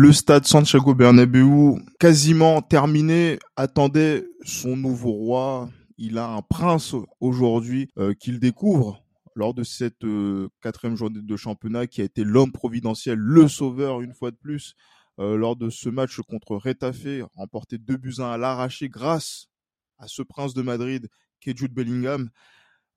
Le stade Santiago Bernabéu, quasiment terminé, attendait son nouveau roi. Il a un prince aujourd'hui euh, qu'il découvre lors de cette euh, quatrième journée de championnat qui a été l'homme providentiel, le sauveur une fois de plus, euh, lors de ce match contre Retafe, remporté 2 buts 1 à l'arraché grâce à ce prince de Madrid qui est Jude Bellingham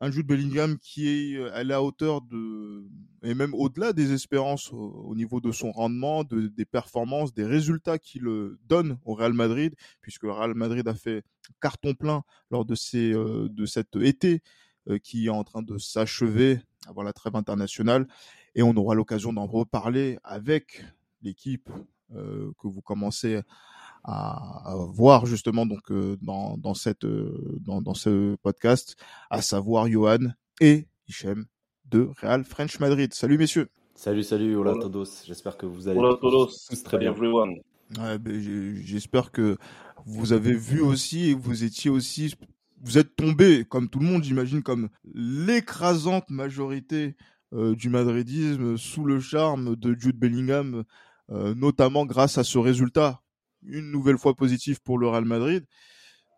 un Jude Bellingham qui est euh, à la hauteur de et même au-delà des espérances au, niveau de son rendement, de, des performances, des résultats qu'il donne au Real Madrid, puisque le Real Madrid a fait carton plein lors de ces euh, de cet été euh, qui est en train de s'achever avant la trêve internationale, et on aura l'occasion d'en reparler avec l'équipe que vous commencez à, voir justement donc euh, dans, dans cette euh, dans, dans, ce podcast, à savoir Johan et Hichem de Real French Madrid. Salut messieurs. Salut salut hola, todos. J'espère que vous allez hola todos. tous très bien. Everyone. Ouais, ben, J'espère que vous avez vu aussi et vous étiez aussi vous êtes tombé comme tout le monde j'imagine comme l'écrasante majorité euh, du madridisme sous le charme de Jude Bellingham euh, notamment grâce à ce résultat une nouvelle fois positif pour le Real Madrid.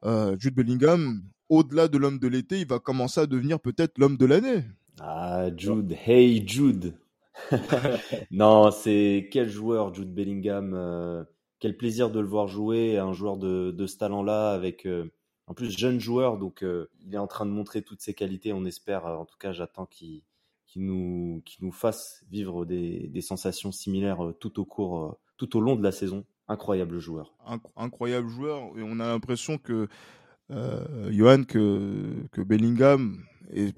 Euh, Jude Bellingham, au-delà de l'homme de l'été, il va commencer à devenir peut-être l'homme de l'année. Ah, Jude, hey Jude. non, c'est quel joueur Jude Bellingham. Euh, quel plaisir de le voir jouer, un joueur de, ce talent-là, avec euh, en plus jeune joueur, donc il est en train de montrer toutes ses qualités. On espère, en tout cas, j'attends qu'il nous, nous fasse vivre des, des sensations similaires tout au cours, tout au long de la saison incroyable joueur. incroyable joueur. Et on a l'impression que, euh, Johan, que, que Bellingham, et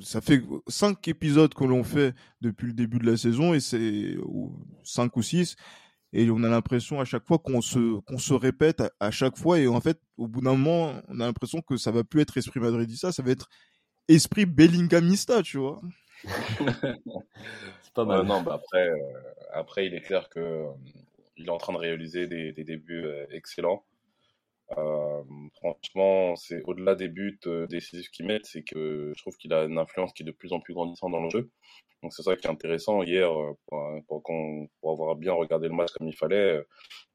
ça fait cinq épisodes que l'on fait depuis le début de la saison, et c'est cinq ou six. Et on a l'impression à chaque fois qu'on se, qu'on se répète à, chaque fois. Et en fait, au bout d'un moment, on a l'impression que ça va plus être esprit madridista, ça va être esprit Bellinghamista, tu vois. c'est pas mal. non, bah après, euh, après, il est clair que il est en train de réaliser des, débuts euh, excellents. Euh, franchement, c'est au-delà des buts euh, décisifs qu'il met, c'est que je trouve qu'il a une influence qui est de plus en plus grandissante dans le jeu. Donc c'est ça qui est intéressant. Hier, pour, pour, avoir bien regardé le match comme il fallait,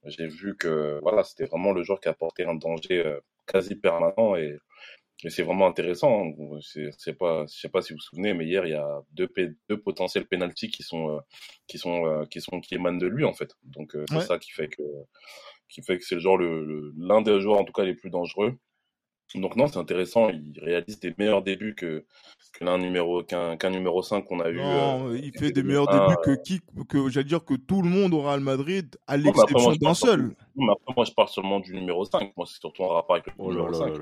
j'ai vu que voilà, c'était vraiment le joueur qui apportait un danger quasi permanent et et c'est vraiment intéressant. Hein. C'est pas, je sais pas si vous vous souvenez, mais hier il y a deux, deux potentiels penalties qui sont, euh, qui sont, euh, qui sont, qui émanent de lui en fait. Donc euh, c'est ça qui fait que, qui fait que c'est le genre le l'un des joueurs en tout cas les plus dangereux. Donc non, c'est intéressant. Il réalise des meilleurs débuts que qu'un numéro qu'un numéro 5 qu'on a eu. Non, il fait des meilleurs débuts que qui que j'allais dire que tout le monde aura Real Madrid à l'exception d'un seul. mais après moi je parle seulement du numéro 5. Moi c'est surtout en rapport avec le oh numéro 5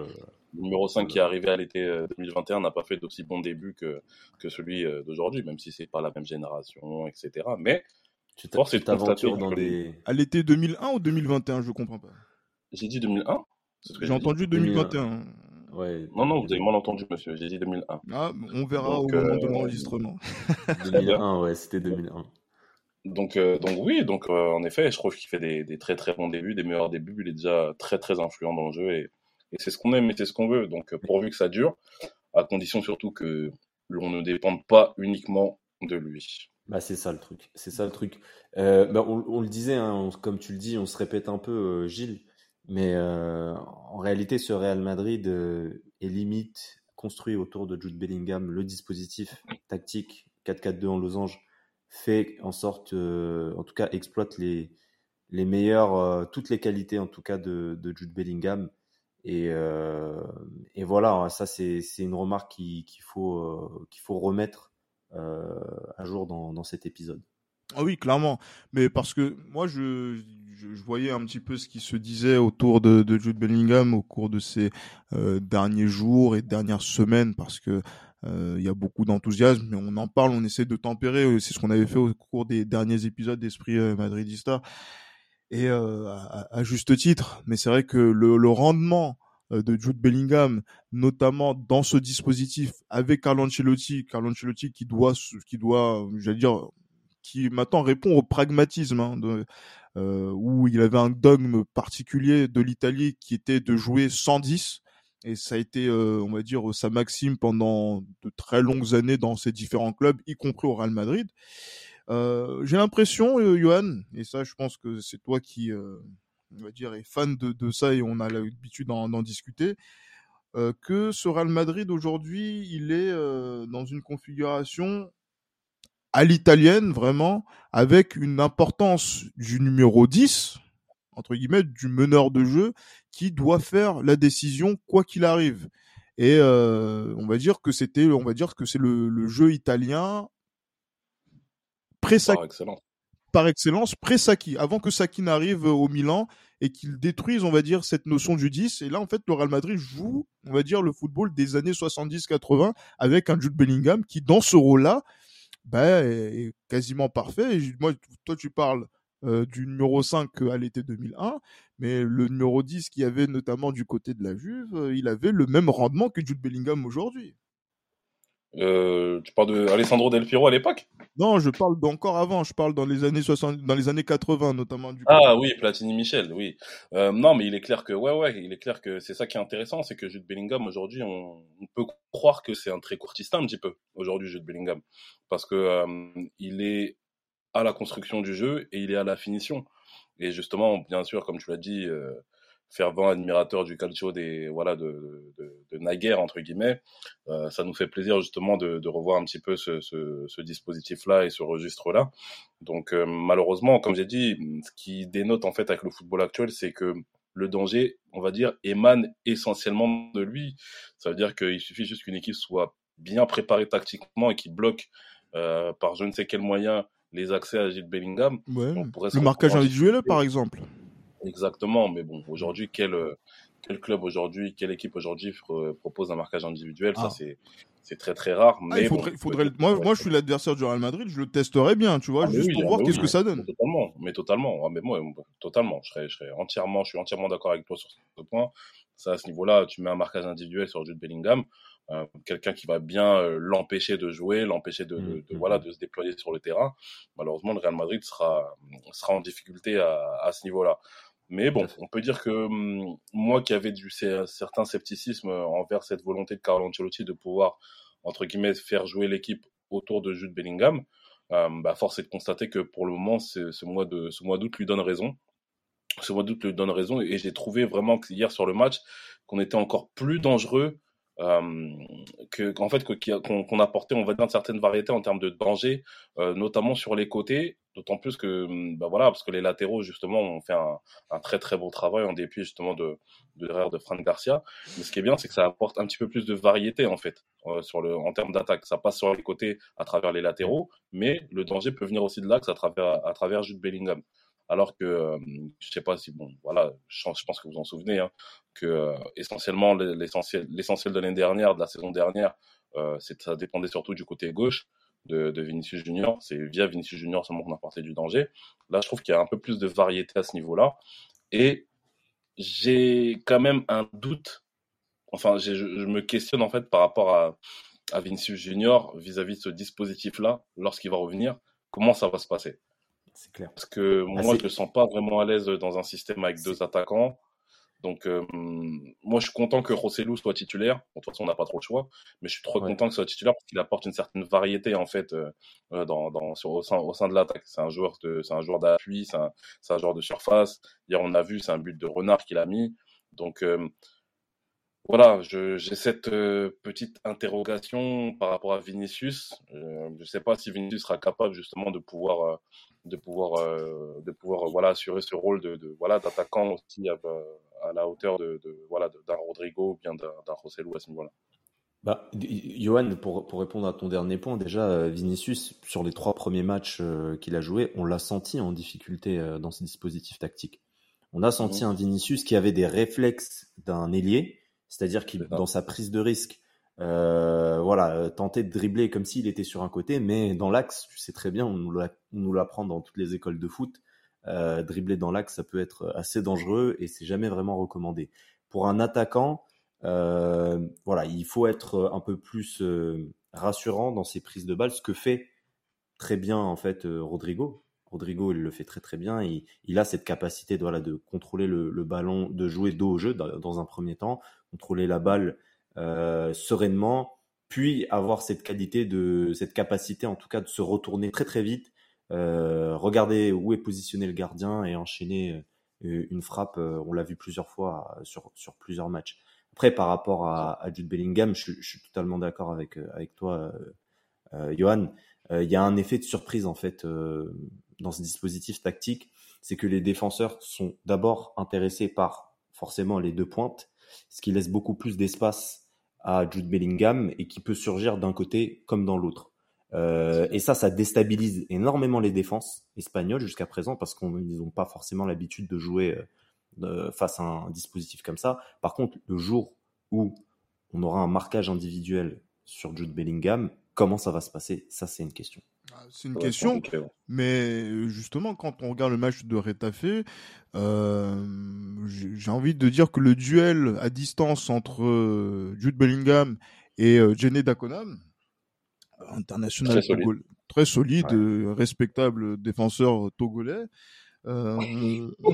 numéro 5 qui est arrivé à l'été 2021 euh, n'a pas fait d'aussi bon début que, que celui euh, d'aujourd'hui, même si c'est pas la même génération, etc. Mais tu t'aventures dans des. À l'été 2001 ou 2021, je comprends pas. J'ai dit 2001 J'ai entendu 2021. Ouais. Non, non, vous avez mal entendu, monsieur. J'ai dit 2001. Ah, on verra au moment de euh, l'enregistrement. 2001, ouais, c'était 2001. Donc, donc oui, donc en effet, je trouve qu'il fait des, des, très très bons débuts, des meilleurs débuts. Il est déjà très très influent dans le jeu et et c'est ce qu'on aime et c'est ce qu'on veut. Donc, pourvu que ça dure, à condition surtout que l'on ne dépende pas uniquement de lui. Bah, c'est ça le truc. C'est ça le truc. Euh, bah, on, le disait, hein, comme tu le dis, on se répète un peu, euh, Gilles, mais euh, en réalité, ce Real Madrid est limite construit autour de Jude Bellingham. Le dispositif tactique 4-4-2 en losange fait en sorte, en tout cas, exploite les, les meilleures, toutes les qualités en tout cas de, de Jude Bellingham. Et, euh, et voilà, hein, ça c'est une remarque qu'il faut, euh, qu'il faut remettre euh, à jour dans, dans cet épisode. Ah oui, clairement. Mais parce que moi, je, je, voyais un petit peu ce qui se disait autour de, de Jude Bellingham au cours de ces euh, derniers jours et dernières semaines, parce que euh, il y a beaucoup d'enthousiasme, mais on en parle, on essaie de tempérer. C'est ce qu'on avait fait au cours des derniers épisodes d'Esprit Madridista et euh, à, juste titre. Mais c'est vrai que le, le rendement de Jude Bellingham, notamment dans ce dispositif avec Carlo Ancelotti, Carlo Ancelotti qui doit, qui doit, j'allais dire, qui maintenant répond au pragmatisme, hein, de, euh, où il avait un dogme particulier de l'Italie qui était de jouer 110 et ça a été, euh, on va dire, sa maxime pendant de très longues années dans ses différents clubs, y compris au Real Madrid. Euh, j'ai l'impression, euh, Johan, et ça, je pense que c'est toi qui, euh, on va dire, est fan de, de ça et on a l'habitude d'en discuter, euh, que ce Real Madrid aujourd'hui, il est dans une configuration à l'italienne, vraiment, avec une importance du numéro 10, entre guillemets, du meneur de jeu, qui doit faire la décision quoi qu'il arrive. Et euh, on va dire que c'était, on va dire que c'est le, le, jeu italien par excellence, par excellence avant que Saki n'arrive au Milan et qu'il détruise, on va dire, cette notion du 10. Et là, en fait, le Real Madrid joue, on va dire, le football des années 70-80 avec un Jude Bellingham qui, dans ce rôle-là, bah, est quasiment parfait. Et moi, toi, tu parles euh, du numéro 5 à l'été 2001, mais le numéro 10 qui avait notamment du côté de la Juve, euh, il avait le même rendement que Jude Bellingham aujourd'hui. Euh, tu parles de Alessandro Del Piero à l'époque? Non, je parle d'encore avant, je parle dans les années 60, dans les années 80 notamment. Du ah oui, Platini Michel, oui. Euh, non, mais il est clair que ouais, ouais, il est clair que c'est ça qui est intéressant, c'est que Jude Bellingham aujourd'hui, on, on, peut croire que c'est un très courtista un petit peu aujourd'hui Jude Bellingham, parce que euh, il est à la construction du jeu et il est à la finition. Et justement, bien sûr, comme tu l'as dit. Fervent admirateur du calcio des voilà de, de, de naguère entre guillemets euh, ça nous fait plaisir justement de, de revoir un petit peu ce, ce, ce dispositif là et ce registre là donc euh, malheureusement comme j'ai dit ce qui dénote en fait avec le football actuel c'est que le danger on va dire émane essentiellement de lui. Ça veut dire qu'il suffit juste qu'une équipe soit bien préparée tactiquement et qui bloque euh, par je ne sais quel moyen les accès à Gilles Bellingham. Ouais. le marquage individuel par exemple Exactement, mais bon, aujourd'hui, quel, euh, quel club aujourd'hui, quelle équipe aujourd'hui propose un marquage individuel? Ça, ah. c'est c'est très très rare. Ah, mais il faudrait, faudrait moi, moi, je suis l'adversaire du Real Madrid, je le testerais bien, tu vois, ah, juste pour voir qu'est-ce que ça donne. Totalement, mais totalement. mais moi, totalement. Je serais, je serais entièrement, je suis entièrement d'accord avec toi sur ce point. Ça, à ce niveau-là, tu mets un marquage individuel sur Jude Bellingham, euh, quelqu'un qui va bien euh, l'empêcher de jouer, l'empêcher de, de, de, mmh, voilà, mmh. de se déployer sur le terrain. Malheureusement, le Real Madrid sera, sera en difficulté à, à ce niveau-là. Mais bon, on peut dire que hum, moi qui avais du certain scepticisme envers cette volonté de Carlo Ancelotti de pouvoir, entre guillemets, faire jouer l'équipe autour de Jude Bellingham, euh, bah force est de constater que pour le moment, ce mois de ce mois d'août lui donne raison. Ce mois d'août lui donne raison et j'ai trouvé vraiment hier sur le match qu'on était encore plus dangereux euh, que qu'en fait qu'on qu apportait on va dire une certaine variété en termes de danger euh, notamment sur les côtés. D'autant plus que bah voilà parce que les latéraux justement ont fait un, très très beau travail en dépit justement de l'erreur de Frank Garcia. Mais ce qui est bien c'est que ça apporte un petit peu plus de variété en fait euh, sur le en termes d'attaque. Ça passe sur les côtés à travers les latéraux mais le danger peut venir aussi de l'axe à travers à travers Jude Bellingham alors que euh, je sais pas si bon voilà je, pense que vous en souvenez hein, que euh, essentiellement l'essentiel de l'année dernière de la saison dernière euh, ça dépendait surtout du côté gauche de, Vinicius Junior. C'est via Vinicius Junior seulement qu'on apportait du danger. Là je trouve qu'il y a un peu plus de variété à ce niveau là et j'ai quand même un doute enfin je, me questionne en fait par rapport à Vinicius Junior vis-à-vis -vis de ce dispositif là lorsqu'il va revenir comment ça va se passer? C'est clair. Parce que ah, moi, je ne sens pas vraiment à l'aise dans un système avec deux attaquants. Donc, euh, moi, je suis content que Rossellou soit titulaire. de toute façon, on n'a pas trop le choix. Mais je suis trop content qu'il soit titulaire parce qu'il apporte une certaine variété, en fait, euh, euh, dans, dans, sur, au, sein, au sein de l'attaque. C'est un joueur de, c'est un joueur d'appui, c'est un, un, joueur de surface. Hier, on a vu, c'est un but de renard qu'il a mis. Donc, euh, voilà, j'ai cette euh, petite interrogation par rapport à Vinicius. Euh, je ne sais pas si Vinicius sera capable justement de pouvoir, euh, de pouvoir, de pouvoir, voilà, assurer ce rôle de, de voilà, d'attaquant aussi à, à, la hauteur de, de voilà, d'un Rodrigo ou bien d'un Rossellou à ce niveau-là. Bah, Johan, pour, pour répondre à ton dernier point, déjà, Vinicius, sur les trois premiers matchs qu'il a joués, on l'a senti en difficulté dans ses dispositifs tactiques. On a senti mmh. un Vinicius qui avait des réflexes d'un ailier, c'est-à-dire qu'il, dans sa prise de risque, euh, voilà, euh, tenter de dribbler comme s'il était sur un côté, mais dans l'axe, tu sais très bien, on nous l'apprend dans toutes les écoles de foot, euh, dribbler dans l'axe, ça peut être assez dangereux et c'est jamais vraiment recommandé. Pour un attaquant, euh, voilà, il faut être un peu plus rassurant dans ses prises de balles, ce que fait très bien en fait Rodrigo. Rodrigo, il le fait très très bien. Il, il a cette capacité de, voilà, de contrôler le, le, ballon, de jouer dos au jeu dans, dans un premier temps, contrôler la balle euh, sereinement, puis avoir cette qualité de cette capacité en tout cas de se retourner très très vite regarder où est positionné le gardien et enchaîner une frappe. on l'a vu plusieurs fois sur, sur plusieurs matchs. Après, par rapport à, à Jude Bellingham, je, je suis totalement d'accord avec, avec toi, euh, Johan. Il y a un effet de surprise en fait dans ce dispositif tactique, c'est que les défenseurs sont d'abord intéressés par forcément les deux pointes, ce qui laisse beaucoup plus d'espace à Jude Bellingham et qui peut surgir d'un côté comme dans l'autre. Euh, et ça, ça déstabilise énormément les défenses espagnoles jusqu'à présent parce qu'ils n'ont pas forcément l'habitude de jouer euh, face à un dispositif comme ça. Par contre, le jour où on aura un marquage individuel sur Jude Bellingham, comment ça va se passer? Ça, c'est une question. Ah, c'est une question, mais euh, justement, quand on regarde le match de Retafe, euh, j'ai envie de dire que le duel à distance entre euh, Jude Bellingham et Jenny Dakonam, international très solide, très solide respectable défenseur togolais, on,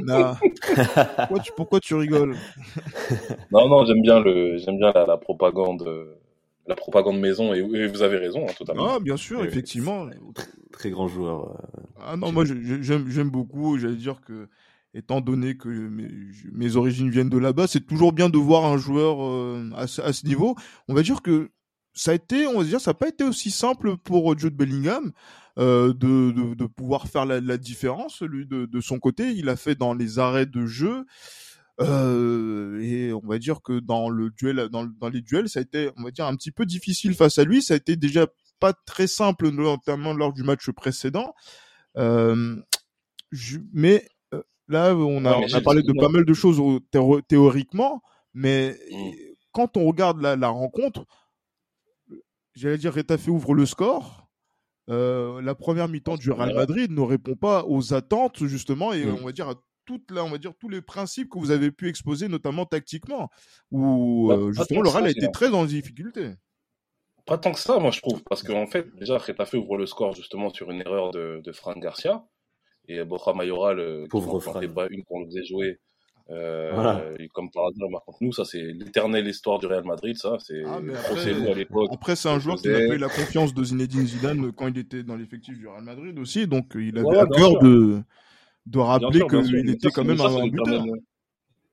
a. pourquoi, tu, pourquoi tu rigoles? Non, non, j'aime bien le, j'aime bien la, la propagande la propagande maison, et, vous avez raison, hein, totalement. Ah, bien sûr, effectivement. Très, grand joueur. Euh, ah non, moi j'aime beaucoup, j'allais dire que, étant donné que mes, origines viennent de là-bas, c'est toujours bien de voir un joueur euh, à, ce niveau. On va dire que ça a été, on va dire, ça n'a pas été aussi simple pour Jude Bellingham. Euh, de, de, pouvoir faire la, la différence, lui, de, de son côté. Il a fait dans les arrêts de jeu. Euh, et on va dire que dans le duel, dans, dans, les duels, ça a été, on va dire, un petit peu difficile face à lui. Ça a été déjà pas très simple, notamment lors du match précédent. Euh, je, mais euh, là, on a, on a parlé de pas mal de choses théoriquement, mais mmh. quand on regarde la, la rencontre, j'allais dire, Retafe ouvre le score. Euh, la première mi-temps du Real Madrid ne répond pas aux attentes justement et mmh. on va dire à toute là, on va dire tous les principes que vous avez pu exposer, notamment tactiquement, où bah, euh, justement le Real a été très dans difficulté. Pas tant que ça, moi je trouve, parce qu'en fait, déjà, Retafe ouvre le score justement sur une erreur de, de Franck Garcia et Borja Mayoral, pauvre qui pas une qu'on le faisait jouer. Euh, et comme par hasard, par contre, nous, ça c'est l'éternelle histoire du Real Madrid, ça. C'est ah, après, à l'époque. Après, c'est un joueur qui n'a pas eu la confiance de Zinedine Zidane quand il était dans l'effectif du Real Madrid aussi, donc il avait à cœur de, de rappeler qu'il était quand même un buteur.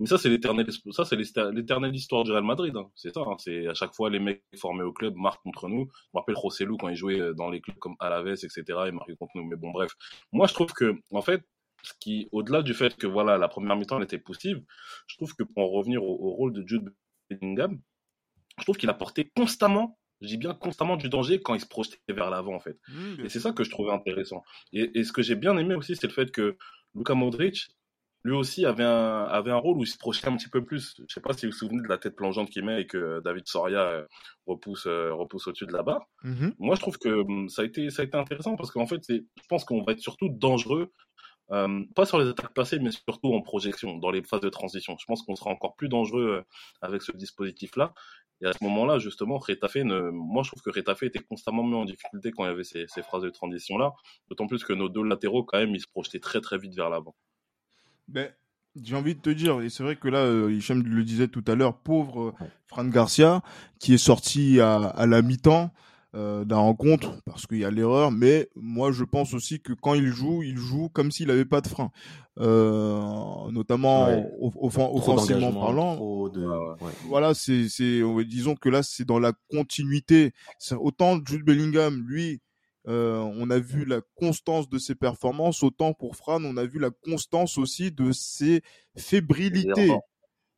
Mais ça, c'est l'éternel, ça, c'est l'éternelle histoire du Real Madrid. Hein. C'est ça. Hein. C'est à chaque fois les mecs formés au club marquent contre nous. Je me rappelle Rossellou quand il jouait euh, dans les clubs comme Alaves, etc. Il marquait contre nous. Mais bon, bref. Moi, je trouve que, en fait, ce qui, au-delà du fait que voilà, la première mi-temps elle était positive, je trouve que pour en revenir au, rôle de Jude Bellingham, je trouve qu'il apportait constamment je dis bien constamment du danger quand il se projetait vers l'avant en fait. Mmh, et c'est ça que je trouvais intéressant. Et, et ce que j'ai bien aimé aussi, c'est le fait que Luka Modric, lui aussi avait un, avait un rôle où il se projetait un petit peu plus. Je sais pas si vous vous souvenez de la tête plongeante qu'il met et que David Soria euh, repousse, euh, repousse au-dessus de la barre. Mm-hmm. Moi, je trouve que hum, ça a été, ça a été intéressant parce qu'en fait, je pense qu'on va être surtout dangereux, euh, pas sur les attaques passées, mais surtout en projection, dans les phases de transition. Je pense qu'on sera encore plus dangereux avec ce dispositif-là. Et à ce moment-là, justement, Retafe, moi je trouve que Retafe était constamment mis en difficulté quand il y avait ces, ces phrases de transition-là. D'autant plus que nos deux latéraux, quand même, ils se projetaient très très vite vers l'avant. Ben, j'ai envie de te dire, et c'est vrai que là, euh, Hichem le disait tout à l'heure, pauvre euh, Fran Garcia, qui est sorti à la mi-temps euh, d'un rencontre, parce qu'il y a l'erreur, mais moi je pense aussi que quand il joue, il joue comme s'il n'avait pas de frein. Euh, notamment offensivement parlant. De... Voilà, c'est, c'est, disons que là, c'est dans la continuité. Autant Jude Bellingham, lui, euh, on a vu la constance de ses performances, autant pour Fran, on a vu la constance aussi de ses fébrilités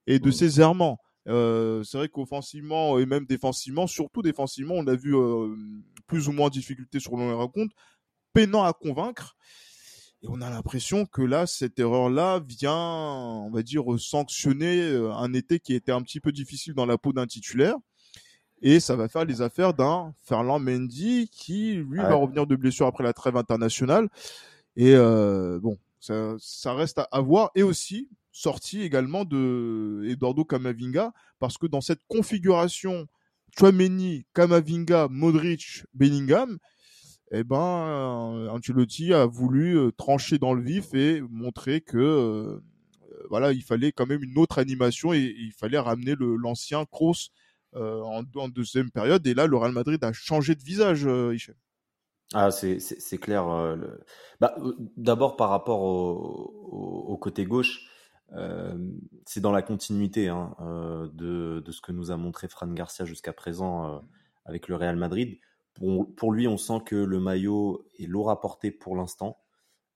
et de mm. ses errements. Euh, c'est vrai qu'offensivement et même défensivement, surtout défensivement, on a vu euh, plus ou moins de difficultés sur le rencontre, peinant à convaincre. Et on a l'impression que là, cette erreur-là vient, on va dire, sanctionner euh, un été qui était un petit peu difficile dans la peau d'un titulaire. Et ça va faire les affaires d'un Ferland Mendy qui, lui, va revenir de blessure après la trêve internationale. Et euh, bon, ça, ça reste à, voir. Et aussi, sorti également de Eduardo Camavinga, parce que dans cette configuration Chouameni, Camavinga, Modric, Bellingham, eh ben, Ancelotti a voulu euh, trancher dans le vif et montrer que euh, voilà, il fallait quand même une autre animation et, il fallait ramener l'ancien Kroos euh, en, deuxième période. Et là, le Real Madrid a changé de visage, Hichem. Ah, c'est clair. Bah, d'abord par rapport au, côté gauche, c'est dans la continuité hein, de, ce que nous a montré Fran Garcia jusqu'à présent avec le Real Madrid. Pour, lui, on sent que le maillot est lourd à porter pour l'instant.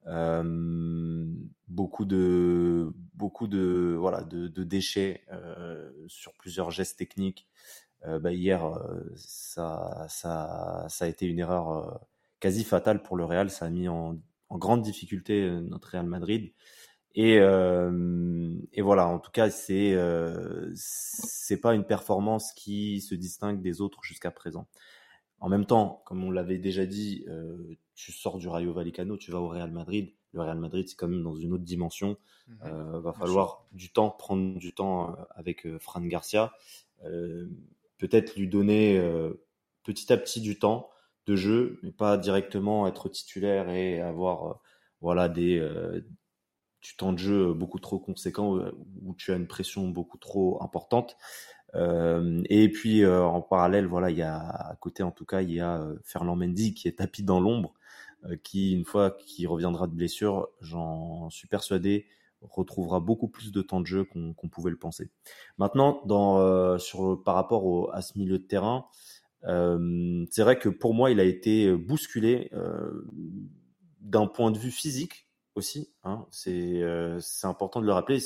Euh, beaucoup de déchets euh, sur plusieurs gestes techniques. Euh, bah hier, ça, a été une erreur quasi fatale pour le Real. Ça a mis en grande difficulté notre Real Madrid. Et, et voilà, en tout cas, c'est c'est pas une performance qui se distingue des autres jusqu'à présent. En même temps, comme on l'avait déjà dit, euh, tu sors du Rayo Vallecano, tu vas au Real Madrid. Le Real Madrid, c'est quand même dans une autre dimension. Il mhm. euh, va falloir du temps, prendre du temps euh, avec Fran Garcia. Peut-être lui donner petit à petit du temps de jeu, mais pas directement être titulaire et avoir voilà des temps de jeu beaucoup trop conséquent où tu as une pression beaucoup trop importante. Euh, et puis euh, en parallèle, voilà, il y a à côté en tout cas, il y a euh, Ferland Mendy qui est tapis dans l'ombre, qui une fois qu'il reviendra de blessure, j'en suis persuadé, retrouvera beaucoup plus de temps de jeu qu'on pouvait le penser. Maintenant, dans, sur, par rapport à ce milieu de terrain, euh, c'est vrai que pour moi, il a été bousculé euh, d'un point de vue physique aussi. Hein, c'est important de le rappeler.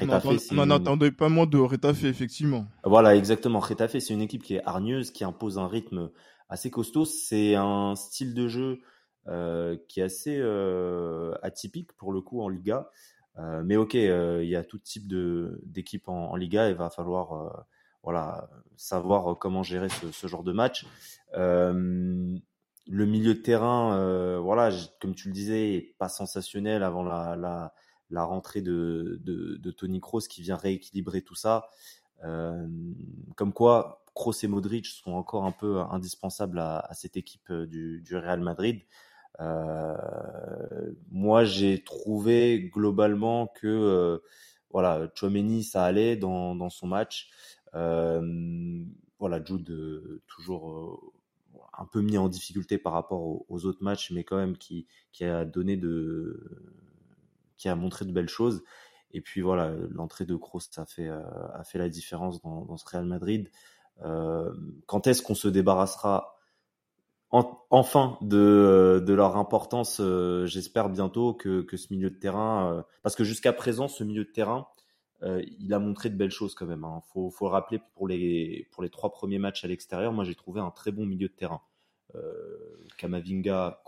On n'entendait pas moins de Retafe, effectivement. Voilà, exactement. Retafe, c'est une équipe qui est hargneuse, qui impose un rythme assez costaud. C'est un style de jeu euh, qui est assez euh, atypique pour le coup en Liga. Euh, mais ok, il y a tout type d'équipe en, Liga. Il va falloir voilà savoir comment gérer ce, genre de match. Le milieu de terrain, voilà, comme tu le disais, pas sensationnel avant la, la la rentrée de, de, Tony Kroos qui vient rééquilibrer tout ça. Euh, comme quoi, Kroos et Modric sont encore un peu indispensables à, cette équipe euh, du, Real Madrid. Euh, moi, j'ai trouvé globalement que voilà, Chouameni, ça allait dans, son match. voilà, Jude toujours un peu mis en difficulté par rapport aux, autres matchs, mais quand même qui, a donné de, qui a montré de belles choses. Et puis voilà, l'entrée de Kroos a fait, euh, a fait la différence dans, ce Real Madrid. Euh, quand est-ce qu'on se débarrassera enfin de, leur importance euh, J'espère bientôt que, ce milieu de terrain, parce que jusqu'à présent, ce milieu de terrain, il a montré de belles choses quand même. Il hein. faut, faut, le rappeler pour les, pour les trois premiers matchs à l'extérieur. Moi, j'ai trouvé un très bon milieu de terrain. Kamavinga,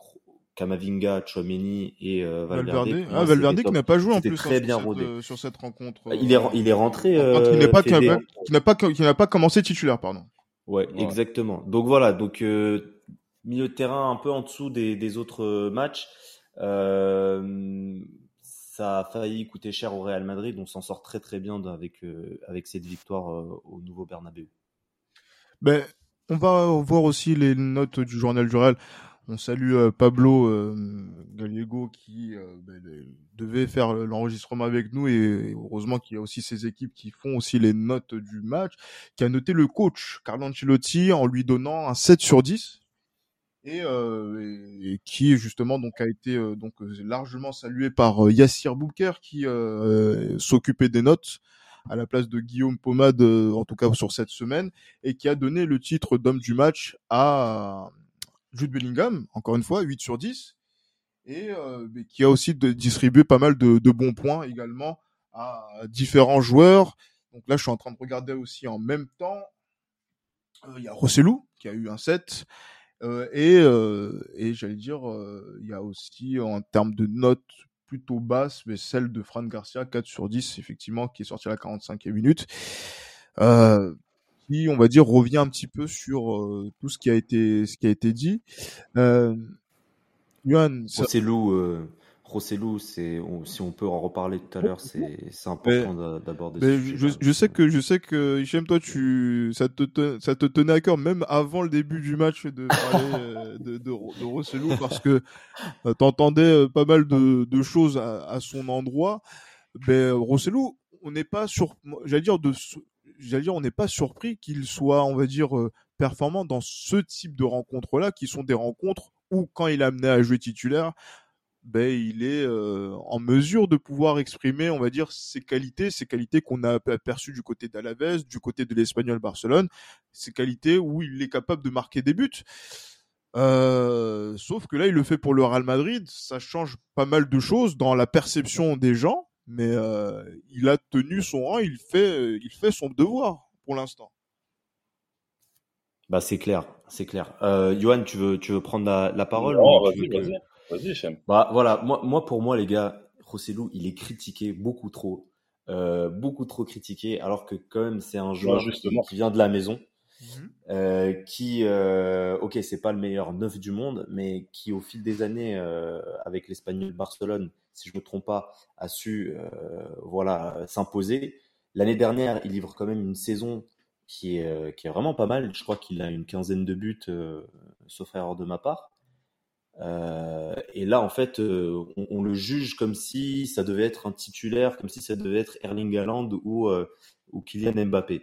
Kamavinga, Chouameni et euh, Valverde. Valverde, ah, Valverde qui n'a pas joué en plus très hein, bien sur, cette, euh, sur cette rencontre. Il est il est rentré. Euh, pas qui n'a pas qui n'a pas commencé titulaire pardon. Ouais, exactement. Donc voilà, donc euh, milieu de terrain un peu en dessous des, des autres matchs. Euh, ça a failli coûter cher au Real Madrid. On s'en sort très très bien avec avec cette victoire au nouveau Bernabeu. Ben, on va voir aussi les notes du journal du Real. On salue euh, Pablo euh, Gallego qui euh, ben, devait faire l'enregistrement avec nous et heureusement qu'il y a aussi ses équipes qui font aussi les notes du match, qui a noté le coach Carlo Ancelotti en lui donnant un 7 sur 10 et, et, qui justement donc a été donc largement salué par Yassir Bouker qui s'occupait des notes à la place de Guillaume Pomade en tout cas sur cette semaine et qui a donné le titre d'homme du match à Jude Bellingham, encore une fois, 8 sur 10, et euh, qui a aussi distribué pas mal de, bons points également à différents joueurs. Donc là, je suis en train de regarder aussi en même temps. Euh, il y a Rossellou qui a eu un 7. Euh, et, et j'allais dire, il y a aussi en termes de notes plutôt basses, mais celle de Fran Garcia, 4 sur 10, effectivement, qui est sorti à la 45e minute. Euh, qui, on va dire, revient un petit peu sur euh, tout ce qui a été, ce qui a été dit. Euh, Johan, Rossellou, euh, Rossellou, c'est, si on peut en reparler tout à l'heure, c'est, important d'aborder. Je, je, sais que, je sais que, Hichem, toi, tu, ça te, ça te tenait à cœur, même avant le début du match, de parler euh, de, de, de, Rossellou, parce que euh, t'entendais pas mal de, de choses à, à, son endroit. Ben, Rossellou, on n'est pas sur, j'allais dire, de, j'allais dire, on n'est pas surpris qu'il soit, on va dire, euh, performant dans ce type de rencontres-là, qui sont des rencontres où, quand il est amené à jouer titulaire, ben, il est euh, en mesure de pouvoir exprimer, on va dire, ses qualités, ses qualités qu'on a aperçues du côté d'Alaves, du côté de l'Espagnol Barcelone, ses qualités où il est capable de marquer des buts. Euh, sauf que là, il le fait pour le Real Madrid, ça change pas mal de choses dans la perception des gens, mais euh, il a tenu son rang, il fait, il fait son devoir pour l'instant. Bah c'est clair, c'est clair. Euh, Johan, tu veux, tu veux prendre la, parole vas-y, vas-y. Vas-y, Bah voilà, moi, moi pour moi les gars, Rossellou, il est critiqué beaucoup trop, euh, beaucoup trop critiqué, alors que quand même c'est un joueur qui, vient de la maison, mhm. euh, qui, euh, ok, c'est pas le meilleur neuf du monde, mais qui au fil des années euh, avec l'Espagnol Barcelone, si je me trompe pas, a su, euh, voilà, s'imposer. L'année dernière, il livre quand même une saison qui est, qui est vraiment pas mal. Je crois qu'il a une quinzaine de buts, euh, sauf erreur de ma part. Euh, et là, en fait, on, on, le juge comme si ça devait être un titulaire, comme si ça devait être Erling Haaland ou, ou Kylian Mbappé.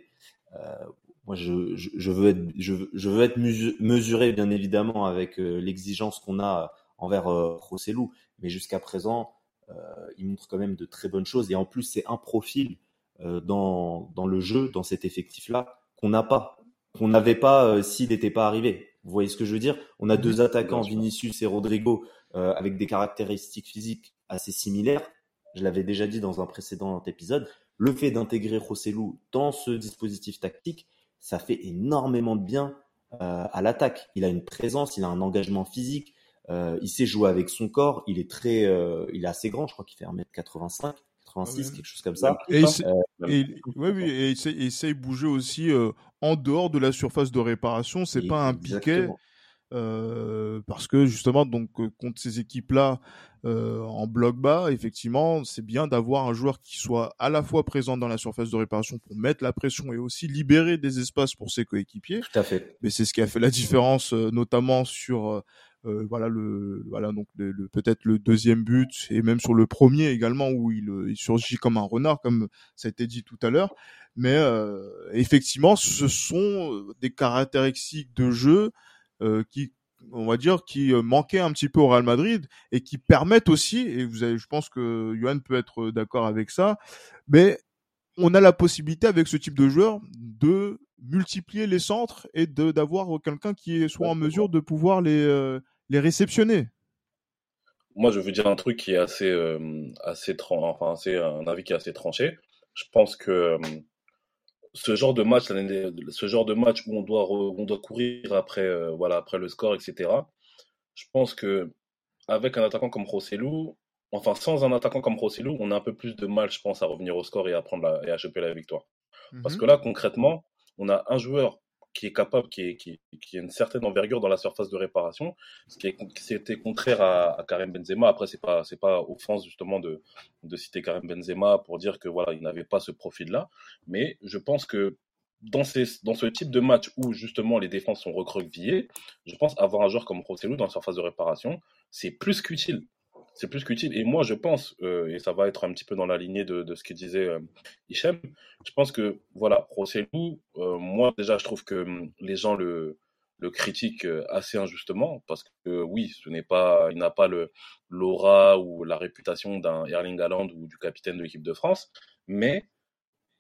moi, je, je, je, veux être, je, je, veux être mesuré, bien évidemment, avec l'exigence qu'on a envers Rossellou. Mais jusqu'à présent, il montre quand même de très bonnes choses. Et en plus, c'est un profil euh, dans, dans le jeu, dans cet effectif-là, qu'on n'a pas, qu'on n'avait pas euh, s'il n'était pas arrivé. Vous voyez ce que je veux dire? On a deux attaquants, Vinicius et Rodrigo, euh, avec des caractéristiques physiques assez similaires. Je l'avais déjà dit dans un précédent épisode. Le fait d'intégrer Rossellou dans ce dispositif tactique, ça fait énormément de bien euh, à l'attaque. Il a une présence, il a un engagement physique, euh, il sait jouer avec son corps, il est très, euh, il est assez grand, je crois qu'il fait 1m85. 86, quelque chose comme ça. Et, il, oui, essaye, de bouger aussi euh, en dehors de la surface de réparation. C'est pas un piquet. Euh, parce que justement, donc euh, contre ces équipes-là en bloc bas, effectivement, c'est bien d'avoir un joueur qui soit à la fois présent dans la surface de réparation pour mettre la pression et aussi libérer des espaces pour ses coéquipiers. Tout à fait. Mais c'est ce qui a fait la différence, notamment sur euh, voilà le voilà donc le, peut-être le deuxième but et même sur le premier également où il, euh, il, surgit comme un renard comme ça a été dit tout à l'heure. Mais euh, effectivement ce sont des caractéristiques de jeu qui on va dire qui manquaient un petit peu au Real Madrid et qui permettent aussi et vous avez je pense que Johan peut être d'accord avec ça mais on a la possibilité avec ce type de joueur de multiplier les centres et de d'avoir quelqu'un qui soit en mesure de pouvoir les les réceptionner. Moi, je veux dire un truc qui est assez, euh, assez enfin, c'est un avis qui est assez tranché. Je pense que euh, ce genre de match, ce genre de match où on doit, on doit courir après, euh, voilà, après le score, etc. Je pense que avec un attaquant comme Rossellou, enfin sans un attaquant comme Rossellou, on a un peu plus de mal, je pense, à revenir au score et à prendre la, et à choper la victoire. Parce mmh que là, concrètement, on a un joueur qui est capable, qui, a une certaine envergure dans la surface de réparation, ce qui était contraire à, à, Karim Benzema. Après, c'est pas c'est pas offense justement de, de citer Karim Benzema pour dire que voilà, il n'avait pas ce profil-là, mais je pense que dans, ces, dans ce type de match où justement les défenses sont recroquevillées, je pense avoir un joueur comme Rossellou dans la surface de réparation, c'est plus qu'utile c'est plus qu'utile. Et moi, je pense, euh, et ça va être un petit peu dans la lignée de, ce que disait euh, Hichem, je pense que, voilà, Rossellou, euh, moi, déjà, je trouve que hum, les gens le, le critiquent euh, assez injustement, parce que oui, ce n'est pas, il n'a pas l'aura ou la réputation d'un Erling Haaland ou du capitaine de l'équipe de France, mais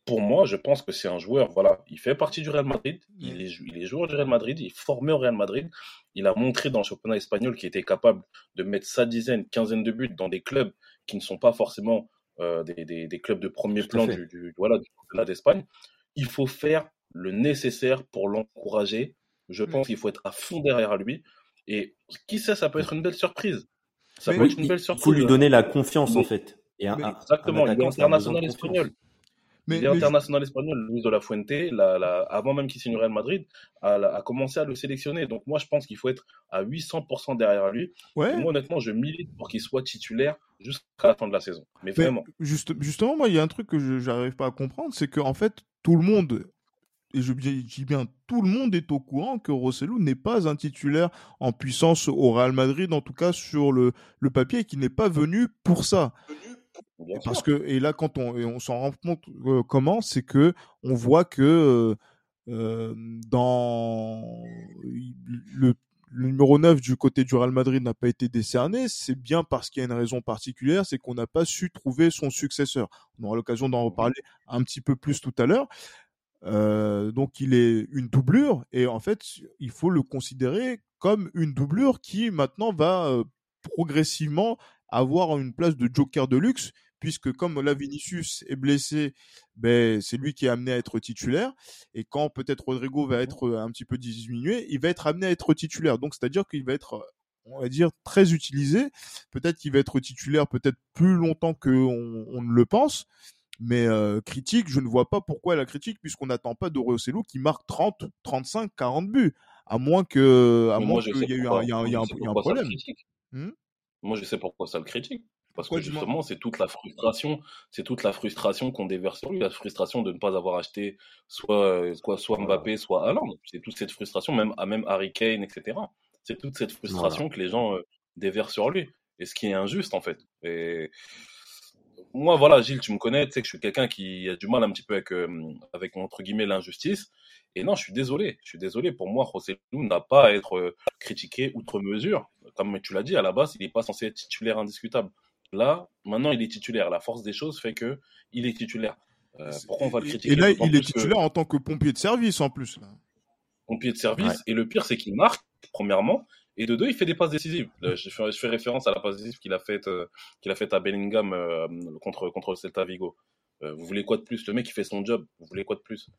pour moi, je pense que c'est un joueur, voilà, il fait partie du Real Madrid, il est, il est joueur du Real Madrid, il est formé au Real Madrid, il a montré dans le championnat espagnol qu'il était capable de mettre sa dizaine, quinzaine de buts dans des clubs qui ne sont pas forcément euh, des, des, des, clubs de premier plan du, du, voilà, du championnat d'Espagne. Il faut faire le nécessaire pour l'encourager. Je pense qu'il faut être à fond derrière lui. Et qui sait, ça peut être une belle surprise. Ça peut être une belle surprise. Il faut lui donner la confiance, en fait. Et un, exactement, un il est international espagnol. Mais, il est international espagnol, Luis de la Fuente, la, la, avant même qu'il signe Real Madrid, a, a, commencé à le sélectionner. Donc moi, je pense qu'il faut être à 800% derrière lui. Ouais. moi, honnêtement, je milite pour qu'il soit titulaire jusqu'à la fin de la saison. Mais, mais vraiment. Juste, justement, moi, il y a un truc que je n'arrive pas à comprendre, c'est qu'en fait, tout le monde et je dis bien tout le monde est au courant que Rossellou n'est pas un titulaire en puissance au Real Madrid, en tout cas sur le, le papier, et qu'il n'est pas venu pour ça. Parce que et là quand on on s'en rend compte euh, comment c'est que on voit que euh, dans le, numéro 9 du côté du Real Madrid n'a pas été décerné, c'est bien parce qu'il y a une raison particulière, c'est qu'on n'a pas su trouver son successeur. On aura l'occasion d'en reparler un petit peu plus tout à l'heure. donc il est une doublure et en fait il faut le considérer comme une doublure qui maintenant va progressivement avoir une place de joker de luxe puisque comme là Vinicius est blessé, ben, c'est lui qui est amené à être titulaire. Et quand peut-être Rodrigo va être un petit peu diminué, il va être amené à être titulaire. Donc c'est-à-dire qu'il va être, on va dire, très utilisé. Peut-être qu'il va être titulaire peut-être plus longtemps qu'on on ne le pense. Mais euh, critique, je ne vois pas pourquoi la critique, puisqu'on n'attend pas de Rosselló qui marque 30, 35, 40 buts. À moins que, à moins qu'il y ait eu un, y a, y a un, problème. Hmm moi, je sais pourquoi ça le critique. Parce que justement, c'est toute la frustration, c'est toute la frustration qu'on déverse sur lui, la frustration de ne pas avoir acheté soit, soit, soit Mbappé, soit Haaland. C'est toute cette frustration, même, à même Harry Kane, etc. C'est toute cette frustration que les gens euh, déversent sur lui. Et ce qui est injuste, en fait. Et moi, voilà, Gilles, tu me connais, tu sais que je suis quelqu'un qui a du mal un petit peu avec, euh, avec entre guillemets, l'injustice. Et non, je suis désolé. Je suis désolé. Pour moi, José Lou n'a pas à être euh, critiqué outre mesure. Comme tu l'as dit, à la base, il n'est pas censé être titulaire indiscutable. Là, maintenant, il est titulaire. La force des choses fait que il est titulaire. Euh, pourquoi on va le critiquer Et là, il est titulaire en tant que pompier de service en plus. Pompier de service. Et le pire, c'est qu'il marque, premièrement. Et de deux, il fait des passes décisives. Euh, je, fais, référence à la passe décisive qu'il a faite euh, qu'il a à Bellingham contre, contre le Celta Vigo. vous voulez quoi de plus? Le mec, il fait son job. Vous voulez quoi de plus?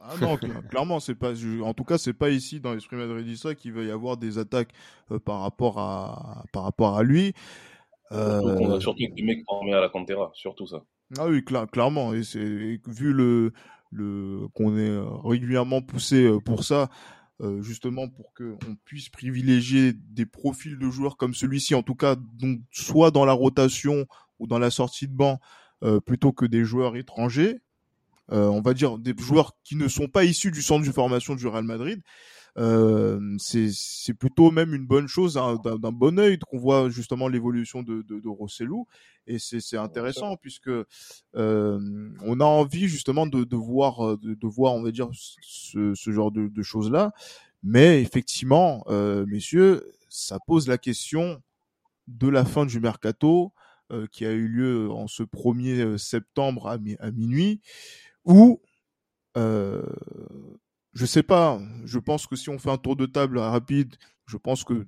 Ah non, clairement, c'est pas. En tout cas, c'est pas ici dans l'esprit madridista qu'il va y avoir des attaques par rapport à par rapport à lui. Euh... On a surtout des mecs formés à la Cantera, surtout ça. Ah oui, clairement. Et c'est vu le, le qu'on est régulièrement poussé euh, pour ça, euh, justement pour qu'on puisse privilégier des profils de joueurs comme celui-ci, en tout cas, donc soit dans la rotation ou dans la sortie de banc, euh, plutôt que des joueurs étrangers. on va dire des joueurs qui ne sont pas issus du centre de formation du Real Madrid euh, c'est plutôt même une bonne chose hein, d'un bon œil qu'on voit justement l'évolution de, de, de Rossellou. Et c'est intéressant puisque euh, on a envie justement de, de voir de, de, voir on va dire ce, ce genre de, de choses là mais effectivement euh, messieurs ça pose la question de la fin du mercato euh, qui a eu lieu en ce 1er euh, septembre à, à minuit où euh, je sais pas. Je pense que si on fait un tour de table rapide, je pense que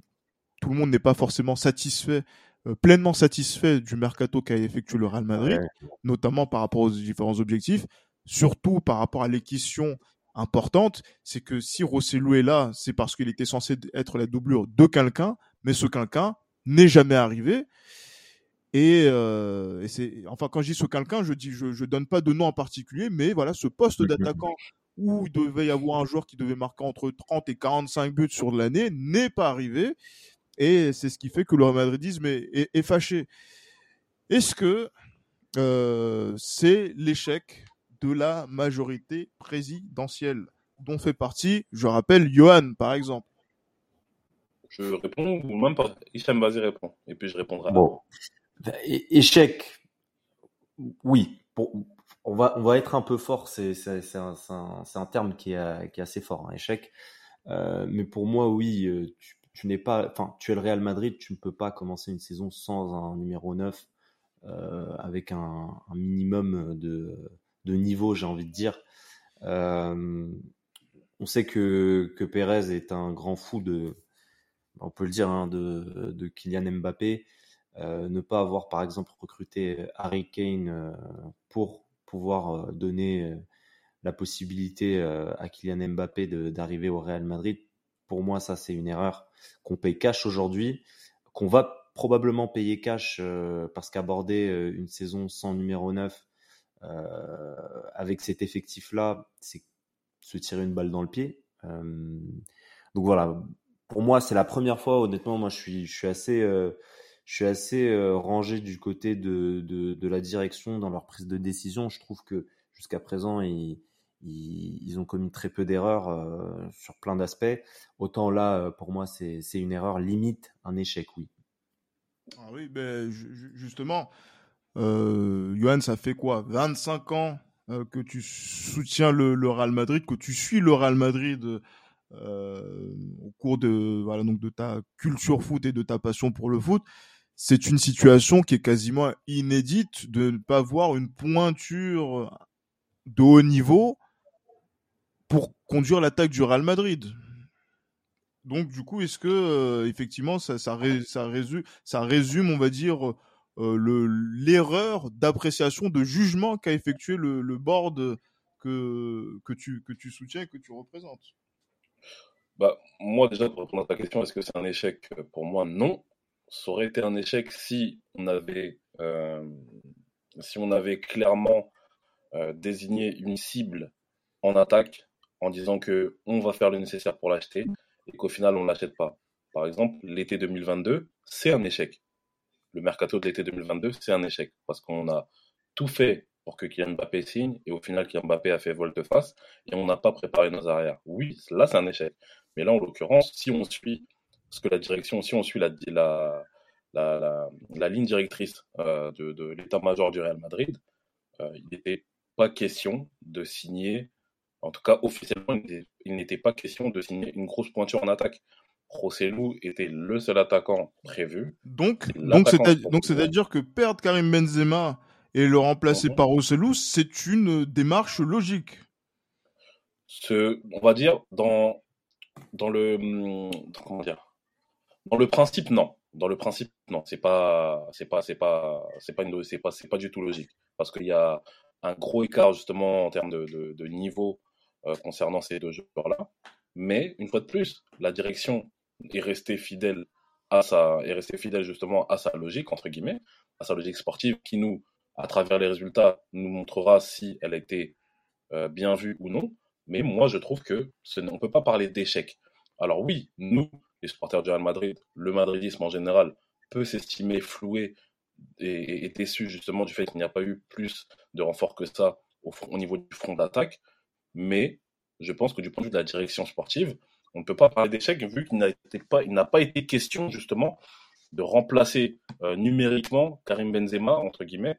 tout le monde n'est pas forcément satisfait, euh, pleinement satisfait du mercato qu'a effectué le Real Madrid, notamment par rapport aux différents objectifs, surtout par rapport à l'équation importante, c'est que si Rosselló est là, c'est parce qu'il était censé être la doublure de quelqu'un, mais ce quelqu'un n'est jamais arrivé. Et, euh, et c'est, enfin, quand je dis ce quelqu'un, je dis, je, je donne pas de nom en particulier, mais voilà, ce poste d'attaquant où il devait y avoir un joueur qui devait marquer entre 30 et 45 buts sur l'année n'est pas arrivé. Et c'est ce qui fait que le madridisme est, est, fâché. Est-ce que euh, c'est l'échec de la majorité présidentielle dont fait partie, je rappelle, Johan, par exemple? Je réponds ou même pas? Hicham, vas-y, réponds. Et puis je répondrai. Bon. Échec, oui. Pour, on va, on va être un peu fort, c'est un, terme qui est, assez fort, un échec. Euh, mais pour moi, oui, euh, tu, n'es pas, enfin, tu es le Real Madrid, tu ne peux pas commencer une saison sans un numéro 9 euh, avec un, minimum de, niveau, j'ai envie de dire. On sait que, que Pérez est un grand fou de, on peut le dire, hein, de, Kylian Mbappé. Ne pas avoir, par exemple, recruté Harry Kane pour pouvoir euh, donner euh, la possibilité euh, à Kylian Mbappé d'arriver au Real Madrid. Pour moi, ça, c'est une erreur qu'on paye cash aujourd'hui, qu'on va probablement payer cash parce qu'aborder une saison sans numéro 9 avec cet effectif-là, c'est se tirer une balle dans le pied. donc voilà, pour moi, c'est la première fois, honnêtement, moi, je suis, je suis assez je suis assez euh, rangé du côté de, de, la direction dans leur prise de décision. Je trouve que jusqu'à présent, ils, ils, ont commis très peu d'erreurs euh, sur plein d'aspects. Autant là, euh, pour moi, c'est une erreur limite, un échec, oui. Ah oui, ben, justement, Johan, ça fait quoi? 25 ans que tu soutiens le, le, Real Madrid, que tu suis le Real Madrid au cours de voilà donc de ta culture foot et de ta passion pour le foot c'est une situation qui est quasiment inédite de ne pas voir une pointure de haut niveau pour conduire l'attaque du Real Madrid. Donc du coup, est-ce que euh, effectivement ça, résume, on va dire, euh, l'erreur d'appréciation, de jugement qu'a effectué le, board que, que, tu, que tu soutiens et que tu représentes? Bah, Moi déjà, pour répondre à ta question, est-ce que c'est un échec? Pour moi, non ça aurait été un échec si on avait, euh, si on avait clairement euh, désigné une cible en attaque en disant que on va faire le nécessaire pour l'acheter et qu'au final on ne l'achète pas. Par exemple, l'été 2022, c'est un échec. Le mercato de l'été 2022, c'est un échec parce qu'on a tout fait pour que Kylian Mbappé signe et au final Kylian Mbappé a fait volte-face et on n'a pas préparé nos arrières. Oui, là c'est un échec. Mais là en l'occurrence, si on suit parce que la direction, si on suit la, la, la, la, ligne directrice euh, de, de l'état-major du Real Madrid, euh, il n'était pas question de signer, en tout cas officiellement, il n'était pas question de signer une grosse pointure en attaque. Rossellou était le seul attaquant prévu. Donc, donc c'est-à-dire que perdre Karim Benzema et le remplacer mhm. par Rossellou, c'est une démarche logique. Ce, on va dire dans dans le hum, comment dire dans le principe, non. Dans le principe, non. C'est pas, c'est pas, c'est pas, c'est pas une, c'est pas, c'est pas du tout logique. Parce qu'il y a un gros écart justement en termes de, niveau euh, concernant ces deux joueurs-là. Mais une fois de plus, la direction est restée fidèle à sa, est restée fidèle justement à sa logique entre guillemets, à sa logique sportive qui nous, à travers les résultats, nous montrera si elle a été euh, bien vue ou non. Mais moi, je trouve que ce, on peut pas parler d'échec. Alors oui, nous, les supporters du Real Madrid, le madridisme en général, peut s'estimer floué et, déçu justement du fait qu'il n'y a pas eu plus de renfort que ça au, niveau du front d'attaque. Mais je pense que du point de vue de la direction sportive, on ne peut pas parler d'échec vu qu'il n'a pas, été question justement de remplacer euh, numériquement Karim Benzema entre guillemets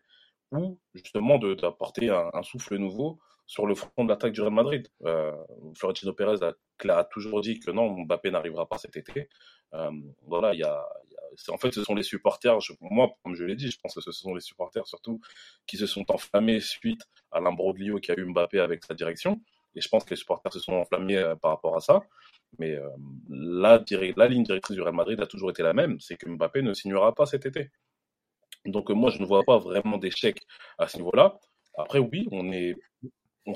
ou justement d'apporter un, un, souffle nouveau sur le front de l'attaque du Real Madrid. Euh, Florentino Pérez a, toujours dit que non, Mbappé n'arrivera pas cet été. Euh, voilà, en fait, ce sont les supporters, moi, comme je l'ai dit, je pense que ce sont les supporters surtout qui se sont enflammés suite à l'imbroglio qui a eu Mbappé avec sa direction. Et je pense que les supporters se sont enflammés euh, par rapport à ça. Mais euh, la ligne directrice du Real Madrid a toujours été la même, c'est que Mbappé ne signera pas cet été. Donc moi, je ne vois pas vraiment d'échec à ce niveau-là. Après, oui, on est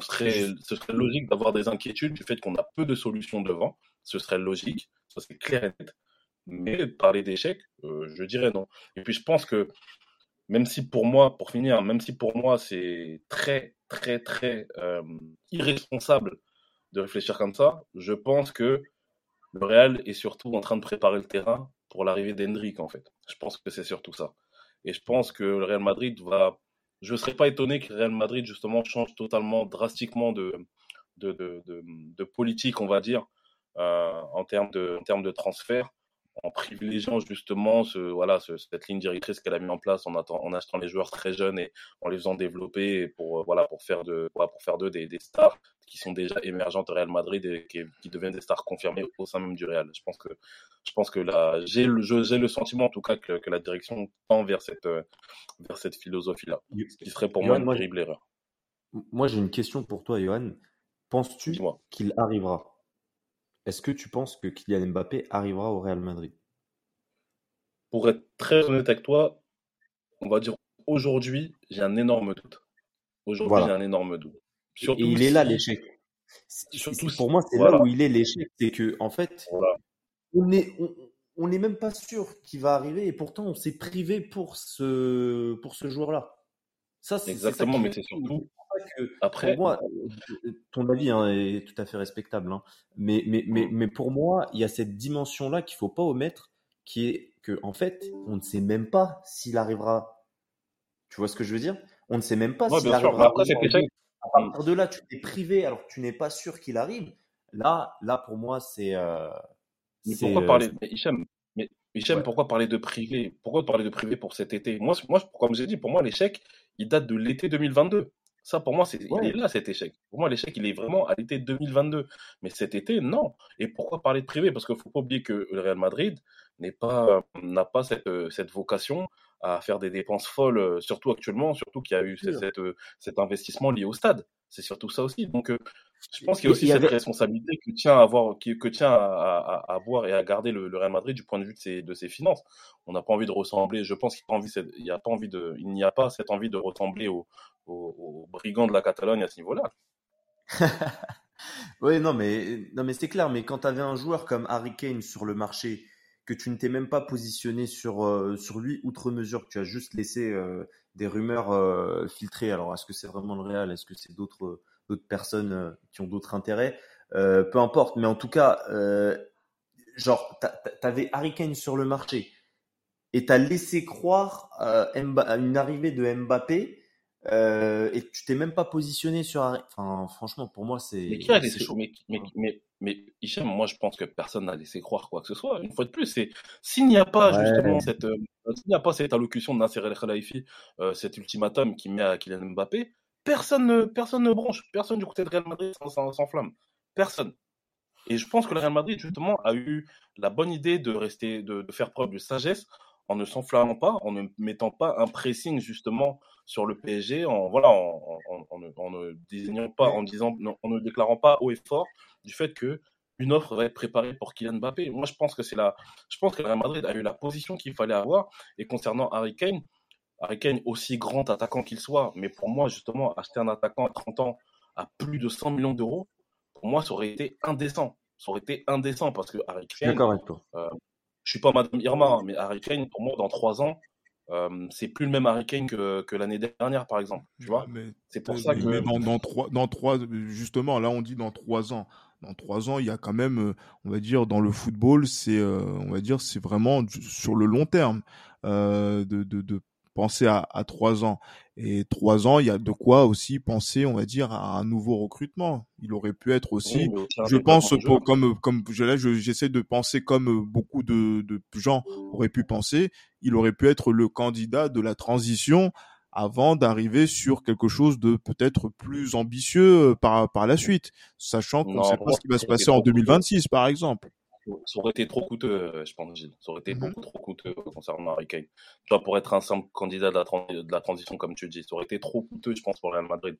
ce serait logique d'avoir des inquiétudes du fait qu'on a peu de solutions devant. Ce serait logique, ça c'est clair et net. Mais parler d'échec, euh, je dirais non. Et puis je pense que même si pour moi, pour finir, même si pour moi c'est très, très, très euh, irresponsable de réfléchir comme ça, je pense que le Real est surtout en train de préparer le terrain pour l'arrivée d'Hendrick en fait. Je pense que c'est surtout ça. Et je pense que le Real Madrid va je ne serais pas étonné que Real Madrid, justement, change totalement, drastiquement de, politique, on va dire, euh, en, termes de, en de transfert, en privilégiant justement ce, voilà, cette ligne directrice qu'elle a mis en place en, en, achetant les joueurs très jeunes et en les faisant développer pour, euh, voilà, pour faire de, pour faire d'eux des, des, stars qui sont déjà émergentes au Real Madrid et qui, qui, deviennent des stars confirmées au sein même du Real. Je pense que, je pense que là, j'ai le, j'ai le sentiment en tout cas que, que la direction tend vers cette, euh, vers cette philosophie-là, ce qui serait pour moi une terrible erreur. Moi, j'ai une question pour toi, Johan. Penses-tu qu'il arrivera Est-ce que tu penses que Kylian Mbappé arrivera au Real Madrid? Pour être très honnête avec toi, on va dire aujourd'hui, j'ai un énorme doute. Aujourd'hui, j'ai un énorme doute. Surtout et il est là l'échec. Surtout pour moi, c'est là où il est l'échec, c'est que en fait, on est on n'est même pas sûr qu'il va arriver et pourtant on s'est privé pour ce, pour ce joueur-là. Ça, c'est exactement, mais c'est surtout. Que, Après, moi, ton avis hein, est tout à fait respectable, hein. mais, mais, mais, mais pour moi, il y a cette dimension-là qu'il faut pas omettre, qui est que en fait, on ne sait même pas s'il arrivera. Tu vois ce que je veux dire? On ne sait même pas s'il arrivera. Après, à partir de là, tu t'es privé alors que tu n'es pas sûr qu'il arrive. Là, là pour moi, c'est euh, mais pourquoi euh, parler, mais Hicham, mais pourquoi parler de privé? Pourquoi parler de privé pour cet été? Moi, moi, comme j'ai dit, pour moi, l'échec, il date de l'été 2022. Ça, pour moi, c'est, il est là cet échec. Pour moi, l'échec, il est vraiment à l'été 2022. Mais cet été, non. Et pourquoi parler de privé? Parce qu'il ne faut pas oublier que le Real Madrid n'est pas, n'a pas cette, cette vocation à faire des dépenses folles, surtout actuellement, surtout qu'il y a eu cette, cet investissement lié au stade. C'est surtout ça aussi. Donc, je pense qu'il y a aussi cette responsabilité que tient à avoir, que, tient à, avoir et à garder le, Real Madrid du point de vue de ses, de ses finances. On n'a pas envie de ressembler. Je pense qu'il n'y a pas envie de, il n'y a pas cette envie de ressembler aux, brigands de la Catalogne à ce niveau-là. oui, non, mais non, mais c'est clair. Mais quand tu avais un joueur comme Harry Kane sur le marché, que tu ne t'es même pas positionné sur euh, sur lui outre mesure, que tu as juste laissé euh, des rumeurs euh, filtrées. Alors, est-ce que c'est vraiment le Real? Est-ce que c'est d'autres d'autres personnes euh, qui ont d'autres intérêts. Euh, peu importe, mais en tout cas, euh, genre, t'avais Harry Kane sur le marché et t'as laissé croire à une arrivée de Mbappé et tu t'es même pas positionné sur Enfin, franchement, pour moi, c'est. Mais qui a laissé mais, mais, mais, mais, Hichem, moi, je pense que personne n'a laissé croire quoi que ce soit. Une fois de plus, c'est s'il n'y a pas justement cette, s'il n'y a pas cette allocution de Nasser El Khelaifi, cet ultimatum qui met à Kylian Mbappé, personne ne, personne ne bronche, personne du côté de Real Madrid s'enflamme. Personne. Et je pense que le Real Madrid, justement, a eu la bonne idée de rester, de, faire preuve de sagesse en ne s'enflammant pas, en ne mettant pas un pressing, justement, sur le PSG, en, voilà, en, ne désignant pas, en disant, en ne déclarant pas haut et fort du fait que une offre va être préparée pour Kylian Mbappé. Moi, je pense que c'est la, je pense que le Real Madrid a eu la position qu'il fallait avoir. Et concernant Harry Kane, Harry Kane, aussi grand attaquant qu'il soit, mais pour moi, justement, acheter un attaquant à 30 ans à plus de 100 millions d'euros, pour moi, ça aurait été indécent. Ça aurait été indécent parce que Harry Kane. D'accord avec toi. Euh, je suis pas Madame Irma, hein, mais Harry Kane, pour moi, dans 3 ans, euh, c'est plus le même Harry Kane que, que l'année dernière, par exemple. Tu vois C'est pour ça que. dans, dans, trois, dans trois, justement, là, on dit dans 3 ans. Dans 3 ans, il y a quand même, euh, on va dire, dans le football, c'est, euh, on va dire, c'est vraiment sur le long terme. de, de, de penser à, à trois ans. Et trois ans, il y a de quoi aussi penser, on va dire, à un nouveau recrutement. Il aurait pu être aussi, je pense, comme comme je, j'essaie de penser comme beaucoup de, de gens auraient pu penser, il aurait pu être le candidat de la transition avant d'arriver sur quelque chose de peut-être plus ambitieux euh, par par la suite, sachant qu'on ne sait pas ce qui va se passer en 2026, par exemple ça aurait été trop coûteux, euh, je pense, Gilles. Ça aurait été mmh beaucoup trop coûteux concernant Harry Kane. Tu pour être un simple candidat de la, de la, transition, comme tu dis, ça aurait été trop coûteux, je pense, pour Real Madrid.